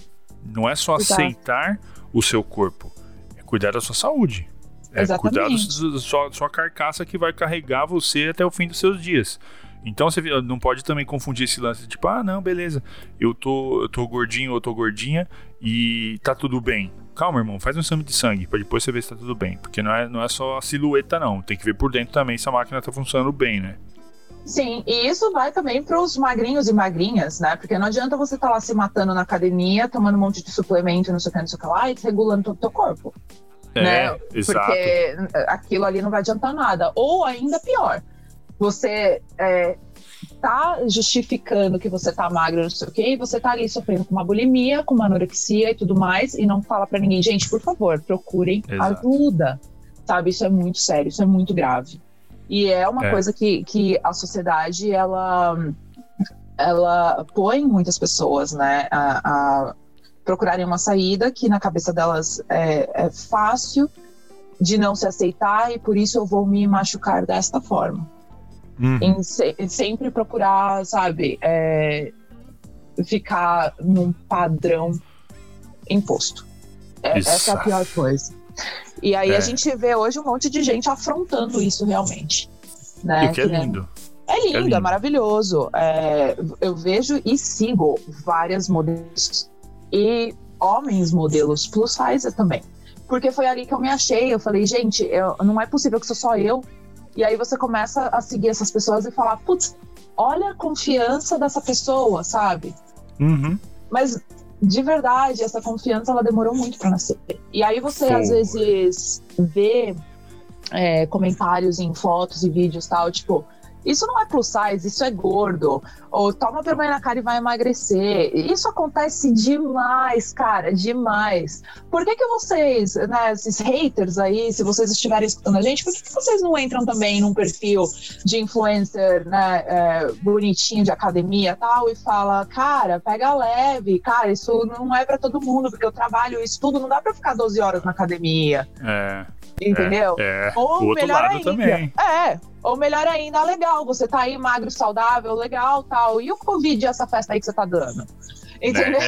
Não é só Exato. aceitar o seu corpo, é cuidar da sua saúde. É cuidar da sua, sua carcaça que vai carregar você até o fim dos seus dias. Então você não pode também confundir esse lance de tipo, ah, não, beleza, eu tô, eu tô gordinho ou tô gordinha e tá tudo bem. Calma, irmão, faz um exame de sangue pra depois você ver se tá tudo bem. Porque não é, não é só a silhueta, não. Tem que ver por dentro também se a máquina tá funcionando bem, né? Sim, e isso vai também para os magrinhos e magrinhas, né? Porque não adianta você estar lá se matando na academia, tomando um monte de suplemento, não sei o que, não sei o que lá, e desregulando todo o teu corpo. né? exato. Porque aquilo ali não vai adiantar nada. Ou ainda pior, você é, tá justificando que você tá magro, não sei o quê, e você tá ali sofrendo com uma bulimia, com uma anorexia e tudo mais, e não fala pra ninguém, gente, por favor, procurem Exato. ajuda. Sabe, isso é muito sério, isso é muito grave. E é uma É. coisa que, que a sociedade, ela, ela põe muitas pessoas, né, a, a procurarem uma saída que na cabeça delas é, é fácil de não se aceitar e por isso eu vou me machucar desta forma. Uhum. Em se- em sempre procurar, sabe, é, ficar num padrão imposto. É- essa é a pior coisa. E aí É. a gente vê hoje um monte de gente afrontando isso realmente. Né? E o que é lindo. é lindo, É é, lindo. maravilhoso. É, eu vejo e sigo várias modelos e homens modelos plus size também. Porque foi ali que eu me achei. Eu falei, gente, eu- não é possível que sou só eu. E aí você começa a seguir essas pessoas e falar, putz, olha a confiança dessa pessoa, sabe? Uhum. Mas de verdade, essa confiança ela demorou muito para nascer. E aí você às vezes vê é, comentários em fotos e vídeos tal, tipo, isso não é plus size, isso é gordo. Ou toma vergonha na cara e vai emagrecer. Isso acontece demais, cara, demais. Por que, que vocês, né, esses haters aí, se vocês estiverem escutando a gente, por que, que vocês não entram também num perfil de influencer, né, é, bonitinho de academia e tal, e fala, cara, pega leve, cara, isso não é pra todo mundo, porque eu trabalho isso tudo, não dá pra ficar 12 horas na academia, É, entendeu? é. Ou o outro melhor lado ainda, também. É, ou melhor ainda, legal, você tá aí magro, saudável, legal, tal. E o Covid, essa festa aí que você tá dando? Entendeu?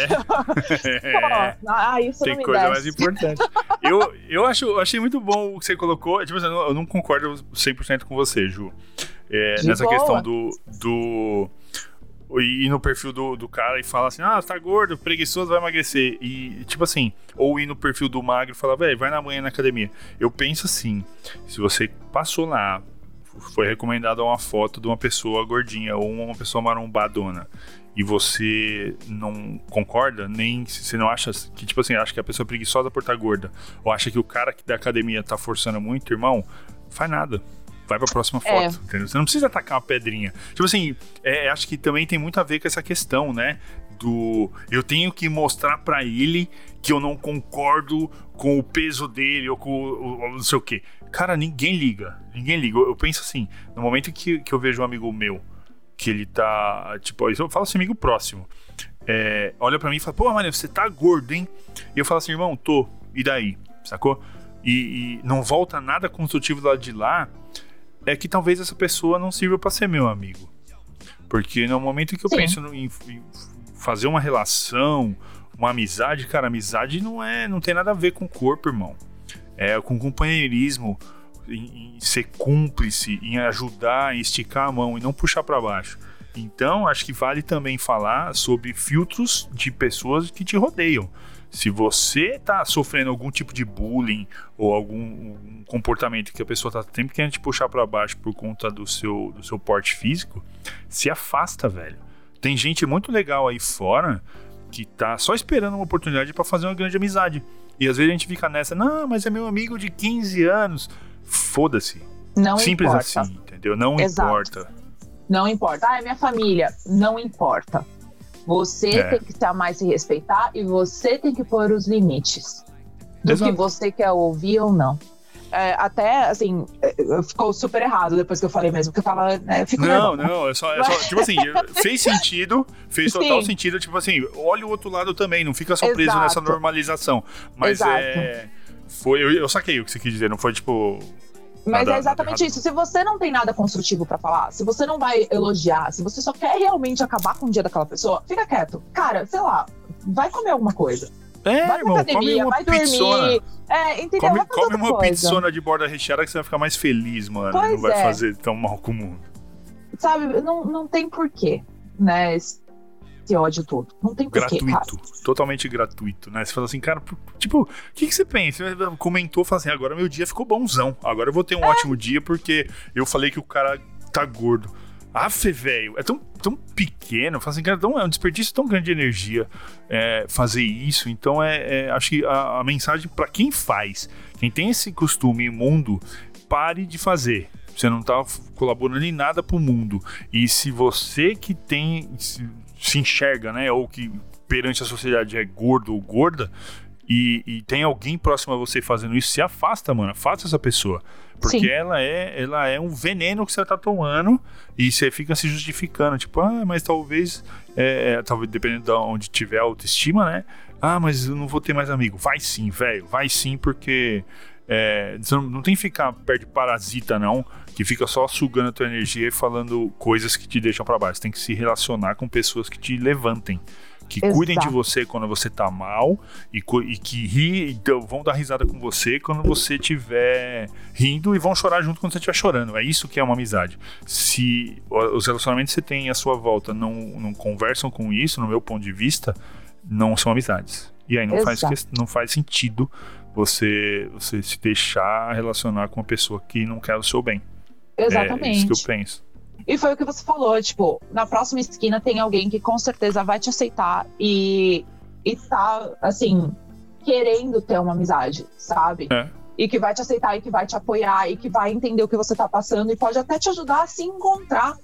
É. Pô, ah, isso Tem coisa desce. mais importante. eu, eu, acho, achei muito bom o que você colocou. Tipo, assim, eu não- eu não concordo 100% com você, Ju. É, nessa boa. questão do. do ir no perfil do, do cara e falar assim: ah, tá gordo, preguiçoso, vai emagrecer. E, tipo assim, ou ir no perfil do magro e falar, velho, vai na manhã na academia. Eu penso assim: se você passou lá, foi recomendado uma foto de uma pessoa gordinha ou uma pessoa marombadona e você não concorda, nem se você não acha que, tipo assim, acha que a pessoa é preguiçosa por estar gorda, ou acha que o cara que da academia tá forçando muito, irmão, faz nada. Vai pra próxima foto, É. entendeu? Você não precisa atacar uma pedrinha. Tipo assim, é, acho que também tem muito a ver com essa questão, né? Do eu tenho que mostrar pra ele que eu não concordo com o peso dele ou com o, o- não sei o quê. Cara, ninguém liga. Ninguém liga. Eu, eu penso assim, no momento que, que eu vejo um amigo meu que ele tá. Tipo, eu falo assim, amigo próximo. é, olha pra mim e fala, pô, mano, você tá gordo, hein? E eu falo assim, irmão, tô. E daí? Sacou? E, e não volta nada construtivo lado de lá. É que talvez essa pessoa não sirva pra ser meu amigo. Porque no momento que eu Sim. penso no- em, em fazer uma relação, uma amizade, cara, amizade não é, não tem nada a ver com o corpo, irmão. É com companheirismo, em, em ser cúmplice, em ajudar, em esticar a mão e não puxar pra baixo. Então, acho que vale também falar sobre filtros de pessoas que te rodeiam. Se você tá sofrendo algum tipo de bullying ou algum um comportamento que a pessoa tá sempre querendo te puxar pra baixo por conta do seu, do seu porte físico, se afasta, velho. Tem gente muito legal aí fora que tá só esperando uma oportunidade pra fazer uma grande amizade. E às vezes a gente fica nessa, não, mas é meu amigo de 15 anos. foda-se. Não Simples importa. assim, entendeu? Não Exato. importa. Não importa. Ah, é minha família. Não importa. Você É. tem que se amar e se respeitar e você tem que pôr os limites do Exato. que você quer ouvir ou não. É, até, assim, é, ficou super errado depois que eu falei mesmo, porque eu tava, né, eu Não, nervosa. não, é só, é só tipo assim, fez sentido, fez total Sim. sentido, tipo assim, olha o outro lado também, não fica só preso Exato. nessa normalização. Mas Exato. é. Foi, eu, eu saquei o que você quis dizer, não foi tipo. Mas Nada- é exatamente isso. Se você não tem nada construtivo pra falar, se você não vai elogiar, se você só quer realmente acabar com o dia daquela pessoa, fica quieto. Cara, sei lá, vai comer alguma coisa. É, vai irmão, come academia, uma vai pizzona. dormir. É, entendeu? Come, come uma coisa. pizzona de borda recheada que você vai ficar mais feliz, mano. e Pois não vai é. fazer tão mal com o mundo. Sabe, não, não tem porquê, né? Esse ódio todo. Não tem porquê, cara. Gratuito. Totalmente gratuito, né? Você fala assim, cara, tipo, o que, que você pensa? Você comentou, fala assim, agora meu dia ficou bonzão. Agora eu vou ter um ótimo dia porque eu falei que o cara tá gordo. Afe, velho, é tão, tão pequeno. Assim, cara, tão, é um desperdício tão grande de energia é, fazer isso. Então, é, é, acho que a, a mensagem pra quem faz, quem tem esse costume imundo, pare de fazer. Você não tá f- colaborando em nada pro mundo. E se você que tem se, se enxerga, né, ou que perante a sociedade é gordo ou gorda, e, e tem alguém próximo a você fazendo isso, se afasta, mano. Afasta essa pessoa. Porque Sim. ela é, ela é um veneno que você tá tomando e você fica se justificando. Tipo, ah, mas talvez, é, é, talvez dependendo de onde tiver a autoestima, né? Ah, mas eu não vou ter mais amigo. Vai sim, velho. Vai sim, porque é, você não, não tem que ficar perto de parasita, não, que fica só sugando a tua energia e falando coisas que te deixam pra baixo. Tem que se relacionar com pessoas que te levantem. Que Exato. cuidem de você quando você tá mal e, e que ri, então, vão dar risada com você quando você estiver rindo e vão chorar junto quando você estiver chorando. É isso que é uma amizade. Se os relacionamentos que você tem à sua volta não, não conversam com isso, no meu ponto de vista, não são amizades. E aí não, faz, Exato. não faz sentido você, você se deixar relacionar com uma pessoa que não quer o seu bem. É Exatamente. isso que eu penso. E foi o que você falou, tipo, na próxima esquina tem alguém que com certeza vai te aceitar e, e tá, assim, querendo ter uma amizade, sabe? É. E que vai te aceitar e que vai te apoiar e que vai entender o que você tá passando e pode até te ajudar a se encontrar,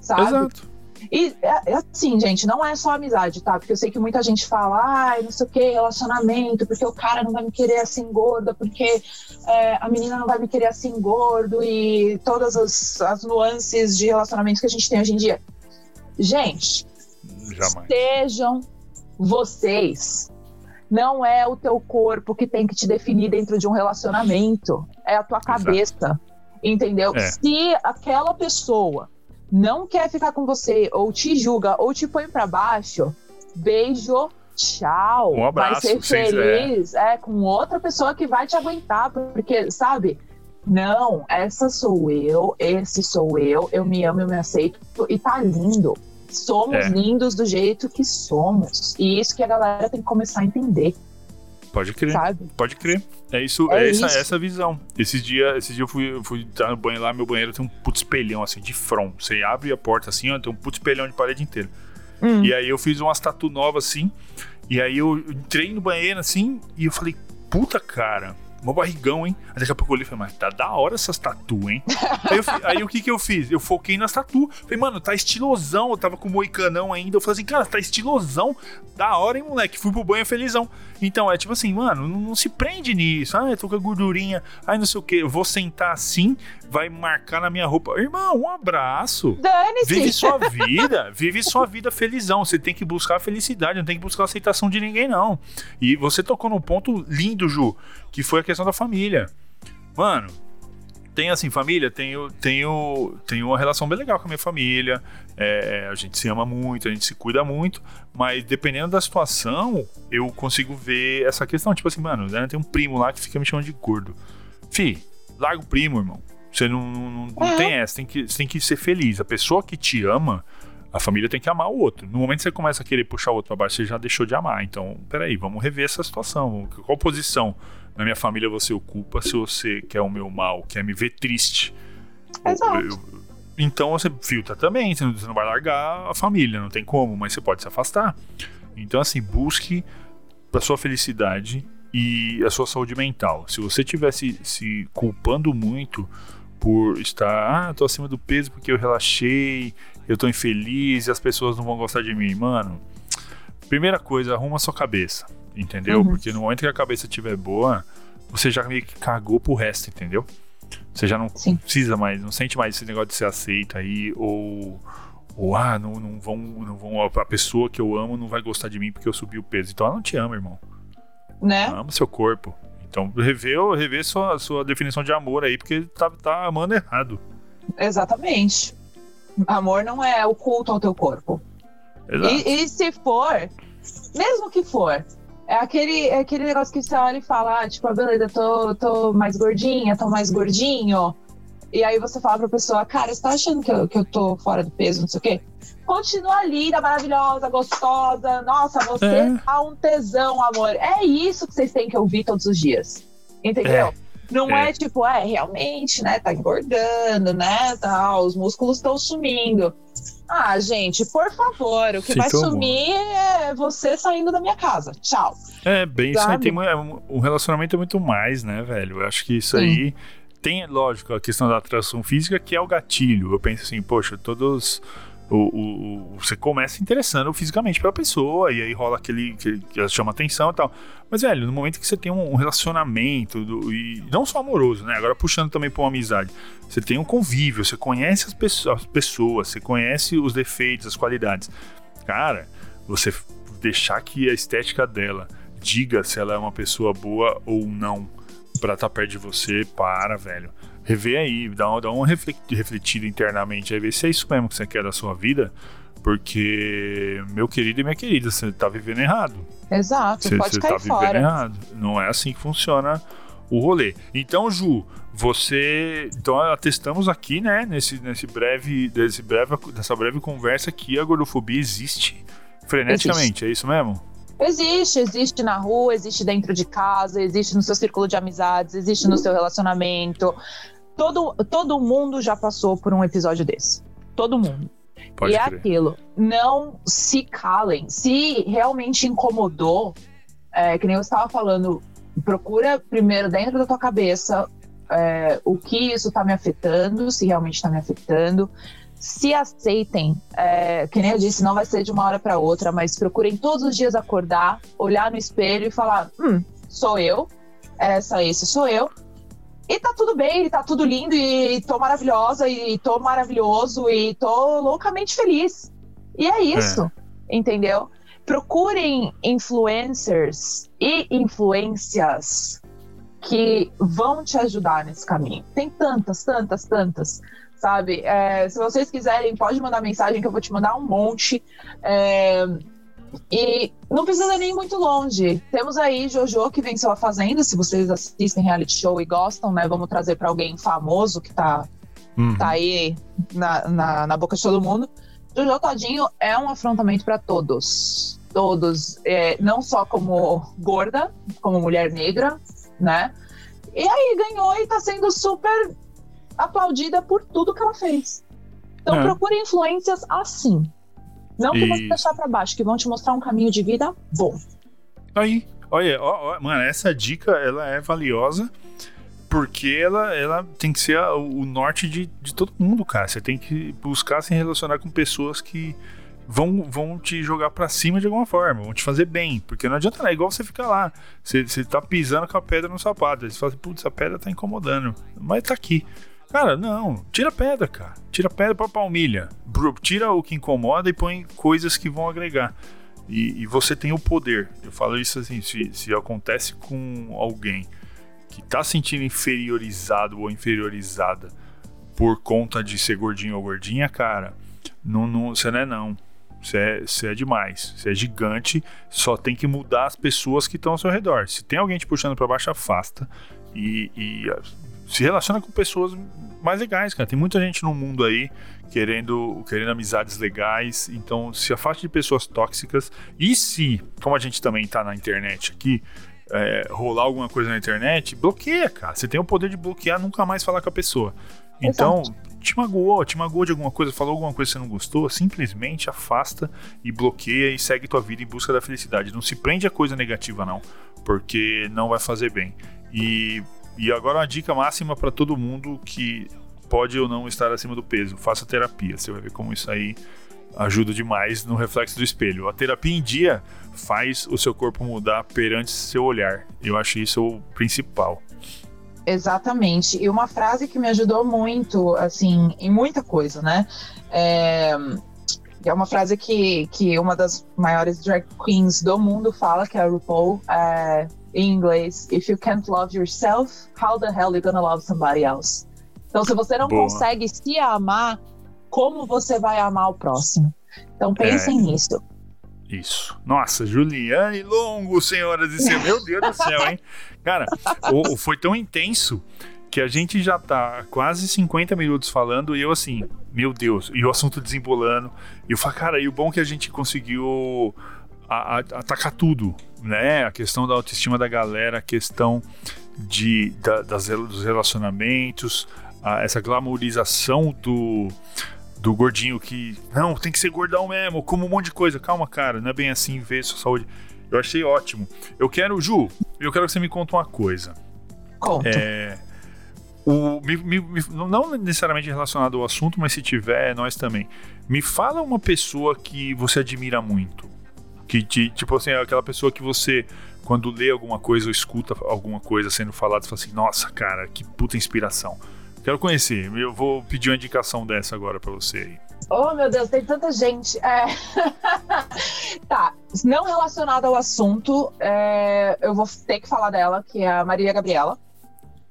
sabe? Exato. E é, é assim, gente, não é só amizade, tá? Porque eu sei que muita gente fala, ai, não sei o que, relacionamento, porque o cara não vai me querer assim gorda, porque é, a menina não vai me querer assim gordo, e todas as, as nuances de relacionamento que a gente tem hoje em dia. Gente, Jamais. sejam vocês. Não é o teu corpo que tem que te definir dentro de um relacionamento. É a tua Exato. cabeça. Entendeu? É. Se aquela pessoa não quer ficar com você, ou te julga, ou te põe pra baixo, beijo, tchau. Um abraço, Vai ser vocês- feliz. É. com outra pessoa que vai te aguentar. Porque, sabe? Não, essa sou eu, esse sou eu, eu me amo, eu me aceito e tá lindo. Somos É. lindos do jeito que somos. E isso que a galera tem que começar a entender, Pode crer. sabe? Pode crer. É isso, É é, essa, isso. essa visão. Esses dias esse dia eu fui, eu fui entrar no banheiro lá, meu banheiro tem um puto espelhão assim de front. Você abre a porta assim, ó, tem um puto espelhão de parede inteira. Hum. E aí eu fiz umas tatu novas assim. E aí eu entrei no banheiro assim e eu falei, puta cara, mó barrigão, hein? Aí daqui a pouco eu olhei e falei, mas tá da hora essas tatu, hein? aí, eu aí o que que eu fiz? Eu foquei nas tatu. Falei, mano, tá estilosão. Eu tava com o moicanão ainda. Eu falei assim, cara, tá estilosão. Da hora, hein, moleque? Fui pro banho felizão. Então é tipo assim, mano, não, não se prende nisso. Ah, eu tô com a gordurinha. Ai, não sei o que. Eu vou sentar assim, vai marcar na minha roupa. Irmão, um abraço. Vive Dane-se! sua vida, vive sua vida felizão. Você tem que buscar a felicidade, não tem que buscar a aceitação de ninguém, não. E você tocou num ponto lindo, Ju, que foi a questão da família. Mano, tem assim, família, tenho, tenho, tenho uma relação bem legal com a minha família. É, a gente se ama muito, a gente se cuida muito, mas dependendo da situação, eu consigo ver essa questão. Tipo assim, mano, né, tem um primo lá que fica me chamando de gordo. Fi, larga o primo, irmão. Você não, não, não- não É. tem essa, tem que, você tem que ser feliz. A pessoa que te ama, a família tem que amar o outro. No momento que você começa a querer puxar o outro pra baixo, você já deixou de amar. Então, peraí, vamos rever essa situação. Qual posição na minha família você ocupa se você quer o meu mal, quer me ver triste? Exato. Eu- eu- então você filtra também, você não, você não vai largar a família, não tem como, mas você pode se afastar. Então, assim, busque pra sua felicidade e a sua saúde mental. Se você tivesse se culpando muito por estar, ah, tô acima do peso porque eu relaxei, eu tô infeliz e as pessoas não vão gostar de mim, mano. Primeira coisa, arruma a sua cabeça, entendeu? Uhum. Porque no momento que a cabeça estiver boa, você já meio que cagou pro resto, entendeu? Você já não Sim. precisa mais, não sente mais esse negócio de ser aceito aí, ou, ou ah, não, não vão, não vão, a pessoa que eu amo não vai gostar de mim porque eu subi o peso. Então ela não te ama, irmão. Né? Ama seu corpo. Então rever, rever sua, sua definição de amor aí, porque tá, tá amando errado. Exatamente. Amor não é o culto ao teu corpo. Exato. E, e se for, mesmo que for, é aquele, é aquele negócio que você olha e fala, ah, tipo, ah, beleza, tô, tô mais gordinha, tô mais gordinho. E aí você fala pra pessoa, cara, você tá achando que eu, que eu tô fora do peso, não sei o quê? Continua linda, maravilhosa, gostosa. Nossa, você É. tá um tesão, amor. É isso que vocês têm que ouvir todos os dias. Entendeu? É. Não É. é. tipo, é, realmente, né? Tá engordando, né? Tá, os músculos estão sumindo. Ah, gente, por favor, o que vai sumir é você saindo da minha casa. Tchau. É, bem, isso aí Sabe? tem é um- um relacionamento é muito mais, né, velho? Eu acho que isso Sim. aí tem, lógico, a questão da atração física, que é o gatilho. Eu penso assim, poxa, todos. O, o- você começa interessando fisicamente pela pessoa, e aí rola aquele que, que chama atenção e tal. Mas, velho, no momento que você tem um, relacionamento, do- e não só amoroso, né? Agora puxando também pra uma amizade. Você tem um convívio, você conhece as, pesso- as pessoas, você conhece os defeitos, as qualidades. Cara, você deixar que a estética dela diga se ela é uma pessoa boa ou não pra estar perto de você, para, velho. Rever aí, dá, uma- dá uma refle- refletida internamente aí, ver se é isso mesmo que você quer da sua vida. Porque, meu querido e minha querida, você tá vivendo errado. Exato, Você pode você cair tá vivendo fora. errado. Não é assim que funciona o rolê. Então, Ju, você. Então, atestamos aqui, né, nesse, nesse breve, desse breve, dessa breve conversa que a gordofobia existe freneticamente, é isso mesmo? Existe, existe na rua, existe dentro de casa, existe no seu círculo de amizades, existe no seu relacionamento. Todo, todo mundo já passou por um episódio desse. Todo mundo. Pode e é crer. aquilo. Não se calem. Se realmente incomodou, é, que nem eu estava falando, procura primeiro dentro da tua cabeça é, o que isso está me afetando, se realmente está me afetando. Se aceitem, é, que nem eu disse, não vai ser de uma hora para outra, mas procurem todos os dias acordar, olhar no espelho e falar: hum, sou eu, essa, esse sou eu. E tá tudo bem, e tá tudo lindo, e tô maravilhosa, e tô maravilhoso, e tô loucamente feliz. E é isso, entendeu? Procurem influencers e influências que vão te ajudar nesse caminho. Tem tantas, tantas, tantas, sabe? É, se vocês quiserem, pode mandar mensagem que eu vou te mandar um monte. É, e não precisa nem ir muito longe. Temos aí Jojo que venceu a Fazenda. Se vocês assistem reality show e gostam, né? Vamos trazer para alguém famoso que tá, Uhum. tá aí na, na, na boca de todo mundo. Jojo Todinho é um afrontamento para todos. Todos. É, não só como gorda, como mulher negra, né? E aí ganhou e tá sendo super aplaudida por tudo que ela fez. Então É. procure influências assim. Não que você E- deixar pra baixo, que vão te mostrar um caminho de vida bom. Aí, olha, ó, ó, mano, essa dica ela é valiosa porque ela, ela tem que ser a- o norte de, de todo mundo, cara. Você tem que buscar se relacionar com pessoas que vão, vão te jogar pra cima de alguma forma, vão te fazer bem. Porque não adianta é igual você ficar lá. Você, você tá pisando com a pedra no sapato. Aí você fala assim, putz, a pedra tá incomodando. Mas tá aqui. Cara, não, tira pedra, cara. Tira pedra pra palmilha. Tira o que incomoda e põe coisas que vão agregar. E, e você tem o poder. Eu falo isso assim: se, se acontece com alguém que tá sentindo inferiorizado ou inferiorizada por conta de ser gordinho ou gordinha, cara, não, não, você não é não. Você é, você é demais. Você é gigante. Só tem que mudar as pessoas que estão ao seu redor. Se tem alguém te puxando pra baixo, afasta. E, e, se relaciona com pessoas mais legais, cara. Tem muita gente no mundo aí querendo, querendo amizades legais. Então, se afaste de pessoas tóxicas. E se, como a gente também tá na internet aqui, é, rolar alguma coisa na internet, bloqueia, cara. Você tem o poder de bloquear, nunca mais falar com a pessoa. Então, te magoou, te magoou de alguma coisa, falou alguma coisa que você não gostou, simplesmente afasta e bloqueia e segue tua vida em busca da felicidade. Não se prende a coisa negativa, não, porque não vai fazer bem. E, e agora uma dica máxima para todo mundo que pode ou não estar acima do peso: faça terapia. Você vai ver como isso aí ajuda demais no reflexo do espelho. A terapia em dia faz o seu corpo mudar perante seu olhar. Eu acho isso o principal. Exatamente. E uma frase que me ajudou muito, assim, em muita coisa, né? É, é uma frase que, que uma das maiores drag queens do mundo fala, que é a RuPaul, é, em inglês: If you can't love yourself, how the hell you gonna love somebody else? Então, se você não Boa. consegue se amar, como você vai amar o próximo? Então, pensem é. nisso. Isso. Nossa, Juliane Longo, senhoras e senhores. Meu Deus do céu, hein? Cara, o, o, foi tão intenso que a gente já tá quase 50 minutos falando e eu assim, meu Deus, e o assunto desembolando. E eu falo, cara, e o bom é que a gente conseguiu a, a, atacar tudo, né? A questão da autoestima da galera, a questão de, da, das, dos relacionamentos, a, essa glamorização do, do gordinho que, não, tem que ser gordão mesmo, como um monte de coisa. Calma, cara, não é bem assim, ver sua saúde. Eu achei ótimo. Eu quero, Ju, eu quero que você me conte uma coisa. Conta. É, o, me, me, não necessariamente relacionado ao assunto, mas se tiver, nós também. Me fala uma pessoa que você admira muito. Que, te, tipo assim, aquela pessoa que você, quando lê alguma coisa ou escuta alguma coisa sendo falada, você fala assim: nossa, cara, que puta inspiração. Quero conhecer. Eu vou pedir uma indicação dessa agora para você aí. Oh, meu Deus, tem tanta gente. É... tá, não relacionada ao assunto, é... eu vou ter que falar dela, que é a Maria Gabriela.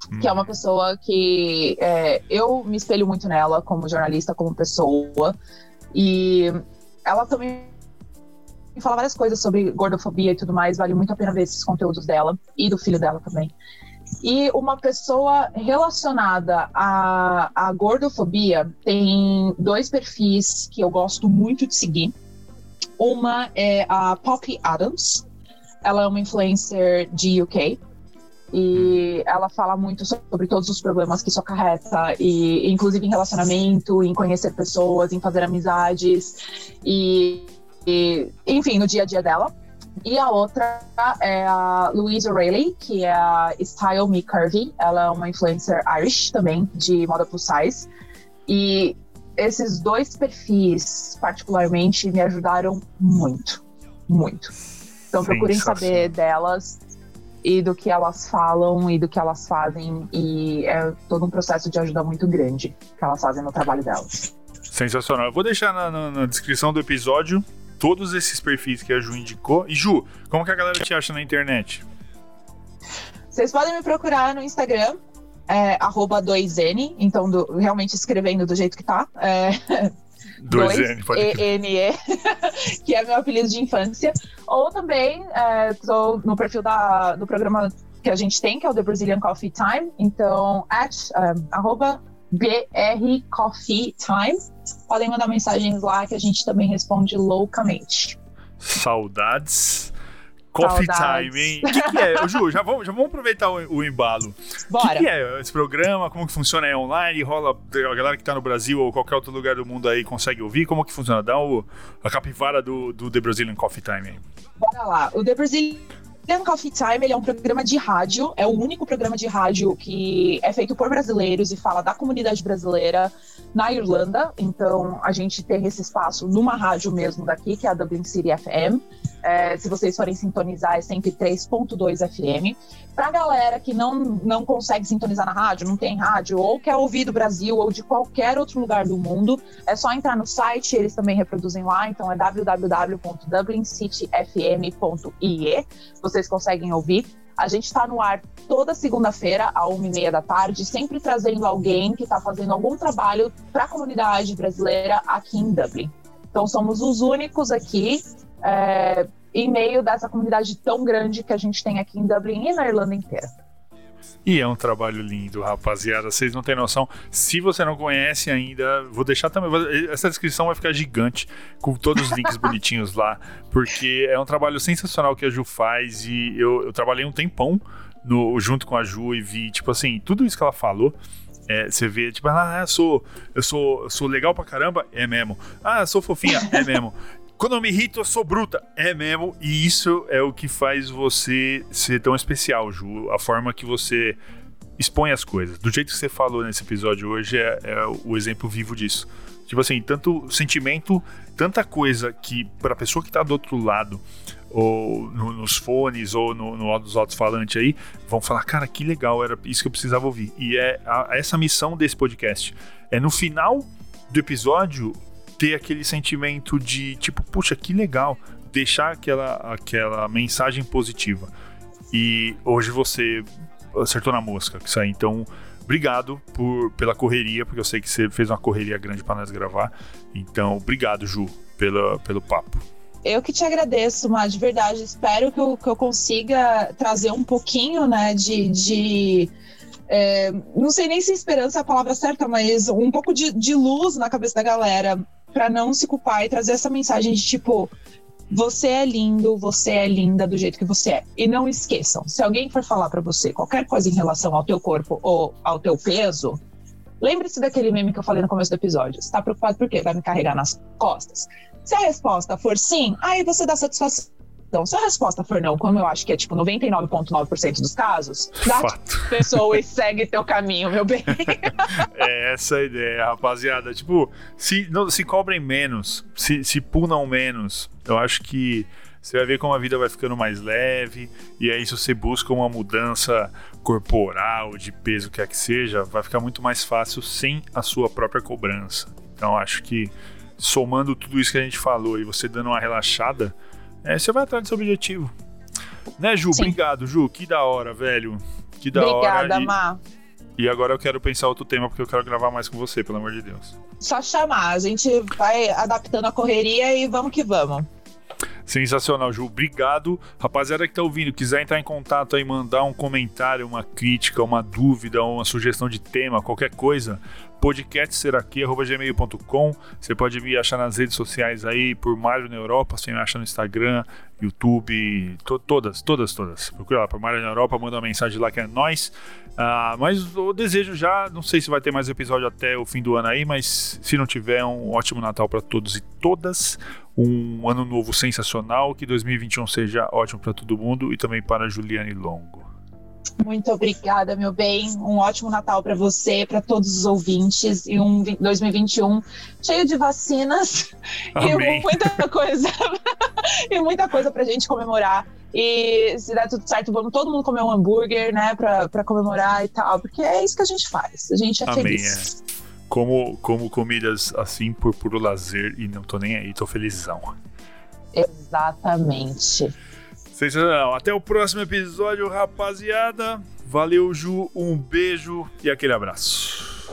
Hum. Que é uma hum. pessoa que é... eu me espelho muito nela como jornalista, como pessoa. E ela também fala várias coisas sobre gordofobia e tudo mais. Vale muito a pena ver esses conteúdos dela e do filho dela também. E uma pessoa relacionada à, à gordofobia tem dois perfis que eu gosto muito de seguir. Uma é a Poppy Adams. Ela é uma influencer de UK. E ela fala muito sobre todos os problemas que isso acarreta, e, inclusive em relacionamento, em conhecer pessoas, em fazer amizades, e, e enfim, no dia a dia dela. E a outra é a Louise O'Reilly, que é a Style Me Curvy. Ela é uma influencer Irish também, de moda plus size. E esses dois perfis, particularmente, me ajudaram muito. Muito. Então procurem saber delas e do que elas falam e do que elas fazem. E é todo um processo de ajuda muito grande que elas fazem no trabalho delas. Sensacional. Eu vou deixar na, na, na descrição do episódio todos esses perfis que a Ju indicou. E Ju, como que a galera te acha na internet? Vocês podem me procurar no Instagram, é, 2N, então do, realmente escrevendo do jeito que tá. É, 2N, pode E-N-E, que é meu apelido de infância. Ou também estou é, no perfil da, do programa que a gente tem, que é o The Brazilian Coffee Time. Então, at, um, arroba BR Coffee Time. Podem mandar mensagens lá que a gente também responde loucamente. Saudades. Coffee Saudades. Time, hein? O que, que, é? Ju, já vamos, já vamos aproveitar o, o embalo. Bora. O que, que, é esse programa? Como que funciona? É online? Rola a galera que tá no Brasil ou qualquer outro lugar do mundo aí consegue ouvir? Como que funciona? Dá o, a capivara do, do The Brazilian Coffee Time aí. Bora lá. O The Brazilian Brazilian Coffee Time ele é um programa de rádio, é o único programa de rádio que é feito por brasileiros e fala da comunidade brasileira na Irlanda. Então a gente tem esse espaço numa rádio mesmo daqui, que é a Dublin City FM. É, se vocês forem sintonizar, é sempre 3.2 FM. Pra galera que não, não consegue sintonizar na rádio, não tem rádio, ou quer ouvir do Brasil ou de qualquer outro lugar do mundo, é só entrar no site, eles também reproduzem lá, então é www.dublincityfm.ie. Vocês conseguem ouvir. A gente está no ar toda segunda-feira, à uma e meia da tarde, sempre trazendo alguém que está fazendo algum trabalho para a comunidade brasileira aqui em Dublin. Então, somos os únicos aqui é, em meio dessa comunidade tão grande que a gente tem aqui em Dublin e na Irlanda inteira. E é um trabalho lindo, rapaziada. Vocês não têm noção. Se você não conhece ainda, vou deixar também. Essa descrição vai ficar gigante com todos os links bonitinhos lá, porque é um trabalho sensacional que a Ju faz. E eu, eu trabalhei um tempão no, junto com a Ju e vi, tipo assim, tudo isso que ela falou É, você vê, tipo, ah, eu sou, eu sou, eu sou legal pra caramba, é mesmo. Ah, eu sou fofinha, é mesmo. Quando eu me irrito, eu sou bruta, é mesmo. E isso é o que faz você ser tão especial, Ju. A forma que você expõe as coisas. Do jeito que você falou nesse episódio hoje é, é o exemplo vivo disso. Tipo assim, tanto sentimento, tanta coisa que para a pessoa que tá do outro lado, ou no, nos fones, ou no, no dos alto-falantes aí, vão falar, cara, que legal, era isso que eu precisava ouvir. E é a, essa missão desse podcast. É no final do episódio ter aquele sentimento de tipo, puxa, que legal, deixar aquela, aquela mensagem positiva. E hoje você acertou na mosca, que sai. Então, obrigado por, pela correria, porque eu sei que você fez uma correria grande para nós gravar. Então, obrigado, Ju, pela, pelo papo. Eu que te agradeço, Má, de verdade. Espero que eu, que eu consiga trazer um pouquinho, né, de. de é, não sei nem se esperança é a palavra certa, mas um pouco de, de luz na cabeça da galera para não se culpar e trazer essa mensagem de tipo, você é lindo, você é linda do jeito que você é. E não esqueçam, se alguém for falar para você qualquer coisa em relação ao teu corpo ou ao teu peso, lembre-se daquele meme que eu falei no começo do episódio. Você tá preocupado por quê? Vai me carregar nas costas. Se a resposta for sim, aí você dá satisfação então, se a resposta for não, como eu acho que é tipo 99,9% dos casos, Fato. pessoa e segue teu caminho, meu bem. é essa a ideia, rapaziada. Tipo, se, não, se cobrem menos, se, se punam menos, eu acho que você vai ver como a vida vai ficando mais leve, e aí se você busca uma mudança corporal, de peso, quer que seja, vai ficar muito mais fácil sem a sua própria cobrança. Então acho que somando tudo isso que a gente falou e você dando uma relaxada, é, você vai atrás do seu objetivo. Né, Ju? Sim. Obrigado, Ju. Que da hora, velho. Que da Obrigada, hora. Obrigada, Má. E agora eu quero pensar outro tema, porque eu quero gravar mais com você, pelo amor de Deus. Só chamar, a gente vai adaptando a correria e vamos que vamos. Sensacional, Ju. Obrigado. Rapaziada que tá ouvindo, quiser entrar em contato aí, mandar um comentário, uma crítica, uma dúvida, uma sugestão de tema, qualquer coisa, podcastseraqui.gmail.com. Você pode me achar nas redes sociais aí por Mário na Europa, você me acha no Instagram, YouTube, to todas, todas, todas. Procura lá por Mário na Europa, manda uma mensagem lá que é nós. Uh, mas eu desejo já, não sei se vai ter mais episódio até o fim do ano aí, mas se não tiver, um ótimo Natal para todos e todas. Um ano novo sensacional, que 2021 seja ótimo para todo mundo e também para Juliane Longo. Muito obrigada, meu bem. Um ótimo Natal para você, para todos os ouvintes e um 2021 cheio de vacinas Amém. e muita coisa e muita coisa para gente comemorar. E se der tudo certo, vamos todo mundo comer um hambúrguer, né, para comemorar e tal, porque é isso que a gente faz. A gente é Amém, feliz. É. Como, como comidas assim por puro lazer e não tô nem aí, tô felizão. Exatamente. Sensacional. Até o próximo episódio, rapaziada. Valeu, Ju. Um beijo e aquele abraço.